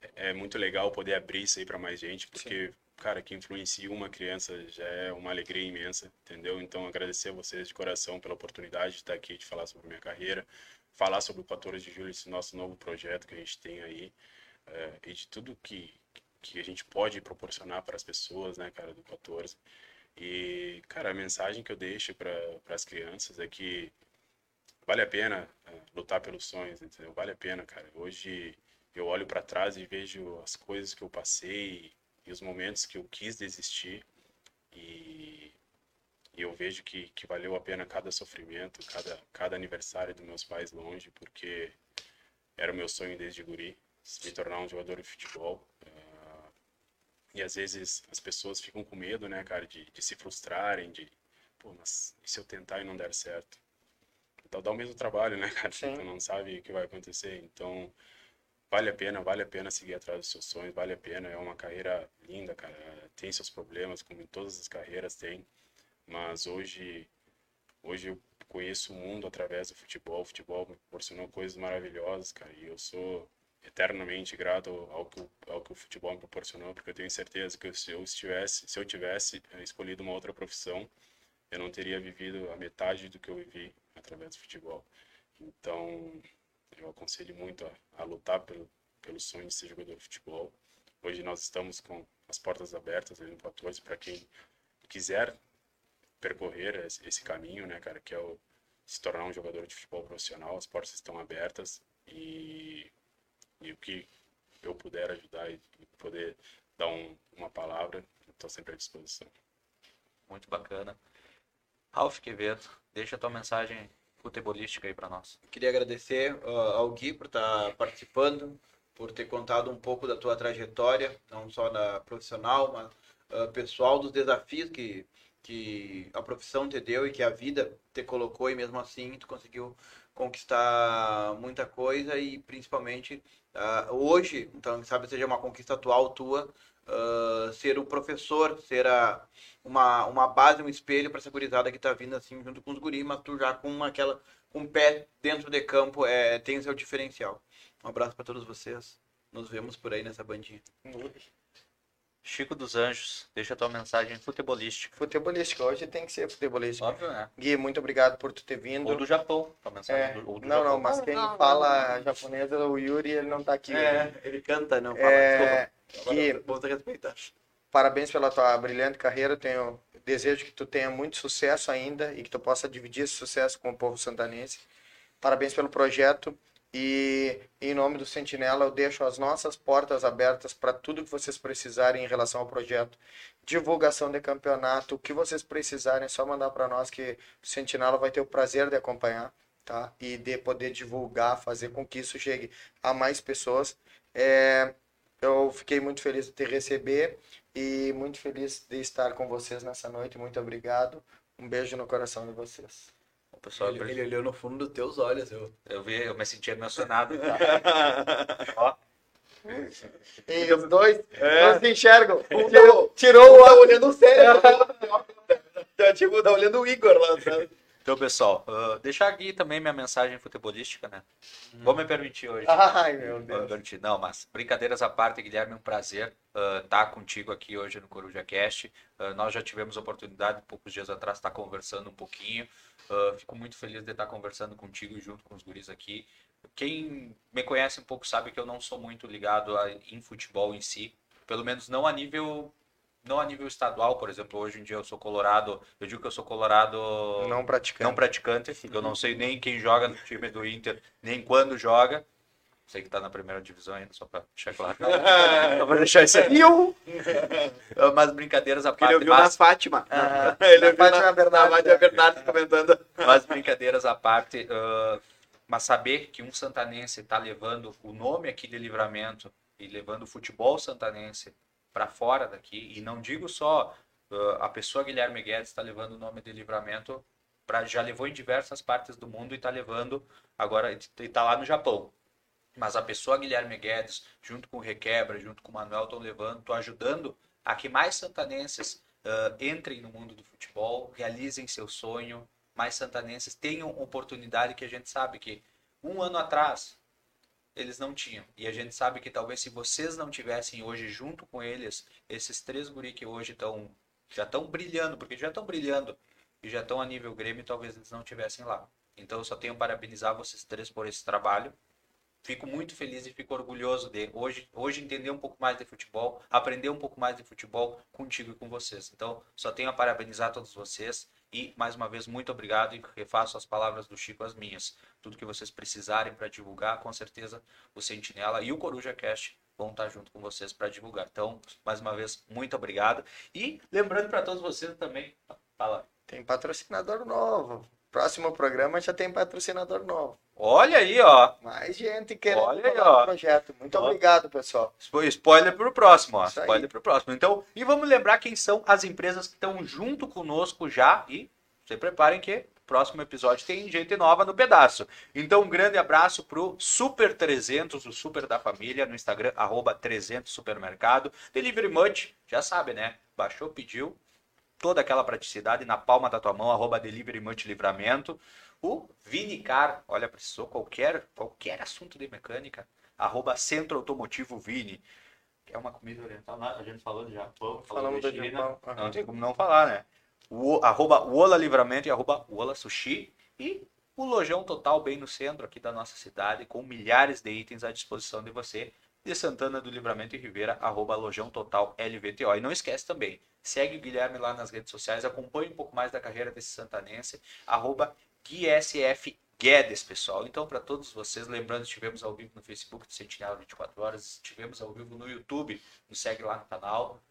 é é muito legal poder abrir isso aí para mais gente, porque, cara, que influencia uma criança já é uma alegria imensa, entendeu? Então, agradecer a vocês de coração pela oportunidade de estar aqui, de falar sobre minha carreira, falar sobre o 14 de julho, esse nosso novo projeto que a gente tem aí, é, e de tudo que, que a gente pode proporcionar para as pessoas, né, cara, do 14. E, cara, a mensagem que eu deixo para as crianças é que vale a pena é, lutar pelos sonhos, entendeu? Vale a pena, cara. Hoje eu olho para trás e vejo as coisas que eu passei e os momentos que eu quis desistir e, e eu vejo que, que valeu a pena cada sofrimento, cada, cada aniversário dos meus pais longe, porque era o meu sonho desde guri, me tornar um jogador de futebol. Ah, e às vezes as pessoas ficam com medo, né, cara, de, de se frustrarem, de, pô, mas e se eu tentar e não der certo? Dá o mesmo trabalho, né, cara? Sim. Tu não sabe o que vai acontecer. Então vale a pena, vale a pena seguir atrás dos seus sonhos, vale a pena. É uma carreira linda, cara. Tem seus problemas, como em todas as carreiras tem. Mas hoje, hoje eu conheço o mundo através do futebol. O futebol me proporcionou coisas maravilhosas, cara. E eu sou eternamente grato ao que, o- ao que o futebol me proporcionou, porque eu tenho certeza que se eu estivesse, se eu tivesse eh, escolhido uma outra profissão, eu não teria vivido a metade do que eu vivi através do futebol. Então, eu aconselho muito a, a lutar pelo, pelo sonho de ser jogador de futebol. Hoje nós estamos com as portas abertas ali no 14 para quem quiser percorrer esse, caminho, né, cara, que é o se tornar um jogador de futebol profissional. As portas estão abertas e, e o que eu puder ajudar e poder dar um, uma palavra, estou sempre à disposição. muito bacana. Ralf Quevedo, deixa a tua mensagem futebolística aí para nós. Queria agradecer uh, ao Gui por estar participando, por ter contado um pouco da tua trajetória, não só na profissional, mas uh, pessoal, dos desafios que, que a profissão te deu e que a vida te colocou e mesmo assim tu conseguiu conquistar muita coisa e principalmente uh, hoje, então sabe seja uma conquista atual tua, uh, ser o professor, ser a, uma, uma base, um espelho para essa gurizada que está vindo assim junto com os guris, mas tu já com aquela com o pé dentro de campo é, tem seu diferencial. Um abraço para todos vocês. Nos vemos por aí nessa bandinha. Chico dos Anjos, deixa a tua mensagem futebolística. Futebolística, hoje tem que ser futebolística. Óbvio, né? Gui, muito obrigado por tu ter vindo. Ou do Japão, a mensagem É, do, ou do não, Japão. não, mas quem fala japonês é o Yuri, ele não tá aqui. É, ele canta, não fala. É, desculpa. Gui, Agora, Vou te respeitar. parabéns pela tua brilhante carreira. Tenho desejo que tu tenha muito sucesso ainda e que tu possa dividir esse sucesso com o povo santanense. Parabéns pelo projeto e em nome do Sentinela eu deixo as nossas portas abertas para tudo que vocês precisarem em relação ao projeto. Divulgação de campeonato, o que vocês precisarem, é só mandar para nós que o Sentinela vai ter o prazer de acompanhar, tá? E de poder divulgar, fazer com que isso chegue a mais pessoas. É, eu fiquei muito feliz de te receber e muito feliz de estar com vocês nessa noite. Muito obrigado. Um beijo no coração de vocês. O pessoal, Ele, ele olhou no fundo dos teus olhos. Eu... eu vi, eu me senti emocionado. Ó, E os dois É. não se enxergam. Um Tirou, tá, tirou um o tá olhando o sério. tá, tipo, tá olhando o Igor lá atrás. Então, pessoal, ah, deixar aqui também minha mensagem futebolística, né? Vou me permitir hoje. Ai, meu Vou me Deus. permitir. Não, mas brincadeiras à parte, Guilherme, é um prazer estar contigo aqui hoje no Coruja Cast. Ah, nós já tivemos a oportunidade, poucos dias atrás, estar conversando um pouquinho. Ah, fico muito feliz de estar conversando contigo junto com os guris aqui. Quem me conhece um pouco sabe que eu não sou muito ligado a, em futebol em si, pelo menos não a nível não a nível estadual, por exemplo, hoje em dia eu sou colorado, eu digo que eu sou colorado Não praticando. não praticante, eu não sei nem quem joga no time do Inter, nem quando joga. Sei que tá na primeira divisão ainda, só pra deixar claro. Só pra deixar isso aí. Mas brincadeiras à Ele parte, ouviu na mas, Fátima. Ah, ele na ouviu Fátima na, Bernardes, na Fátima é. Bernardes comentando. mas brincadeiras à parte, ah, mas saber que um santanense está levando o nome aqui de Livramento e levando o futebol santanense para fora daqui, e não digo só ah, a pessoa Guilherme Guedes está levando o nome de Livramento, pra, já levou em diversas partes do mundo e está levando agora, e está lá no Japão. Mas a pessoa Guilherme Guedes, junto com o Requebra, junto com o Manuel, estão levando, estão ajudando a que mais santanenses ah, entrem no mundo do futebol, realizem seu sonho, mais santanenses tenham oportunidade que a gente sabe que um ano atrás eles não tinham. E a gente sabe que talvez se vocês não tivessem hoje junto com eles, esses três guri que hoje estão já estão brilhando, porque já estão brilhando e já estão a nível Grêmio, talvez eles não tivessem lá. Então eu só tenho parabenizar vocês três por esse trabalho. Fico muito feliz e fico orgulhoso de hoje, hoje entender um pouco mais de futebol, aprender um pouco mais de futebol contigo e com vocês. Então, só tenho a parabenizar todos vocês e mais uma vez muito obrigado e refaço as palavras do Chico as minhas. Tudo que vocês precisarem para divulgar, com certeza o Sentinela e o Coruja Cast vão estar junto com vocês para divulgar. Então, mais uma vez, muito obrigado. E lembrando para todos vocês também, fala. Tem patrocinador novo. Próximo programa já tem patrocinador novo. Olha aí, ó. Mais gente querendo Olha aí, ó. projeto. Muito Ó. obrigado, pessoal. Spo- Spoiler pro próximo, ó. Isso. Spoiler pro próximo. Então, e vamos lembrar quem são as empresas que estão junto conosco já e se preparem que próximo episódio tem gente nova no pedaço. Então, um grande abraço pro Super 300, o Super da Família, no Instagram, arroba 300 Supermercado. Delivery Much, já sabe, né? Baixou, pediu, toda aquela praticidade na palma da tua mão, arroba Delivery Livramento. O Vinicar, olha, precisou qualquer, qualquer assunto de mecânica, arroba Centro Automotivo Vini. Que é uma comida oriental, a gente falou do Japão, falou China, Japão, não tem como não falar, né? O, arroba Ola Livramento e arroba Ola Sushi. E o Lojão Total bem no centro aqui da nossa cidade, com milhares de itens à disposição de você. De Santana do Livramento e Ribeira, arroba Lojão Total LVTO. E não esquece também, segue o Guilherme lá nas redes sociais, acompanhe um pouco mais da carreira desse santanense, arroba GuiSF Guedes, pessoal. Então, para todos vocês, lembrando, estivemos ao vivo no Facebook do Sentinela 24 Horas, estivemos ao vivo no YouTube, nos segue lá no canal.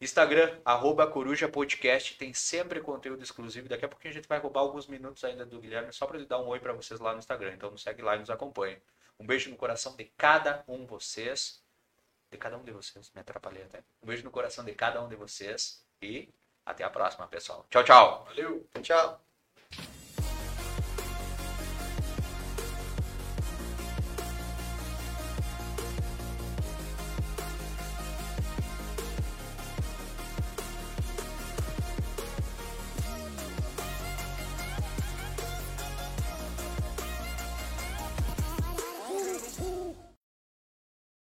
Instagram, arroba Coruja Podcast, tem sempre conteúdo exclusivo. Daqui a pouquinho a gente vai roubar alguns minutos ainda do Guilherme, só para ele dar um oi para vocês lá no Instagram. Então nos segue lá e nos acompanhe. Um beijo no coração de cada um de vocês. De cada um de vocês, me atrapalhei até. Um beijo no coração de cada um de vocês e até a próxima, pessoal. Tchau, tchau. Valeu. Tchau.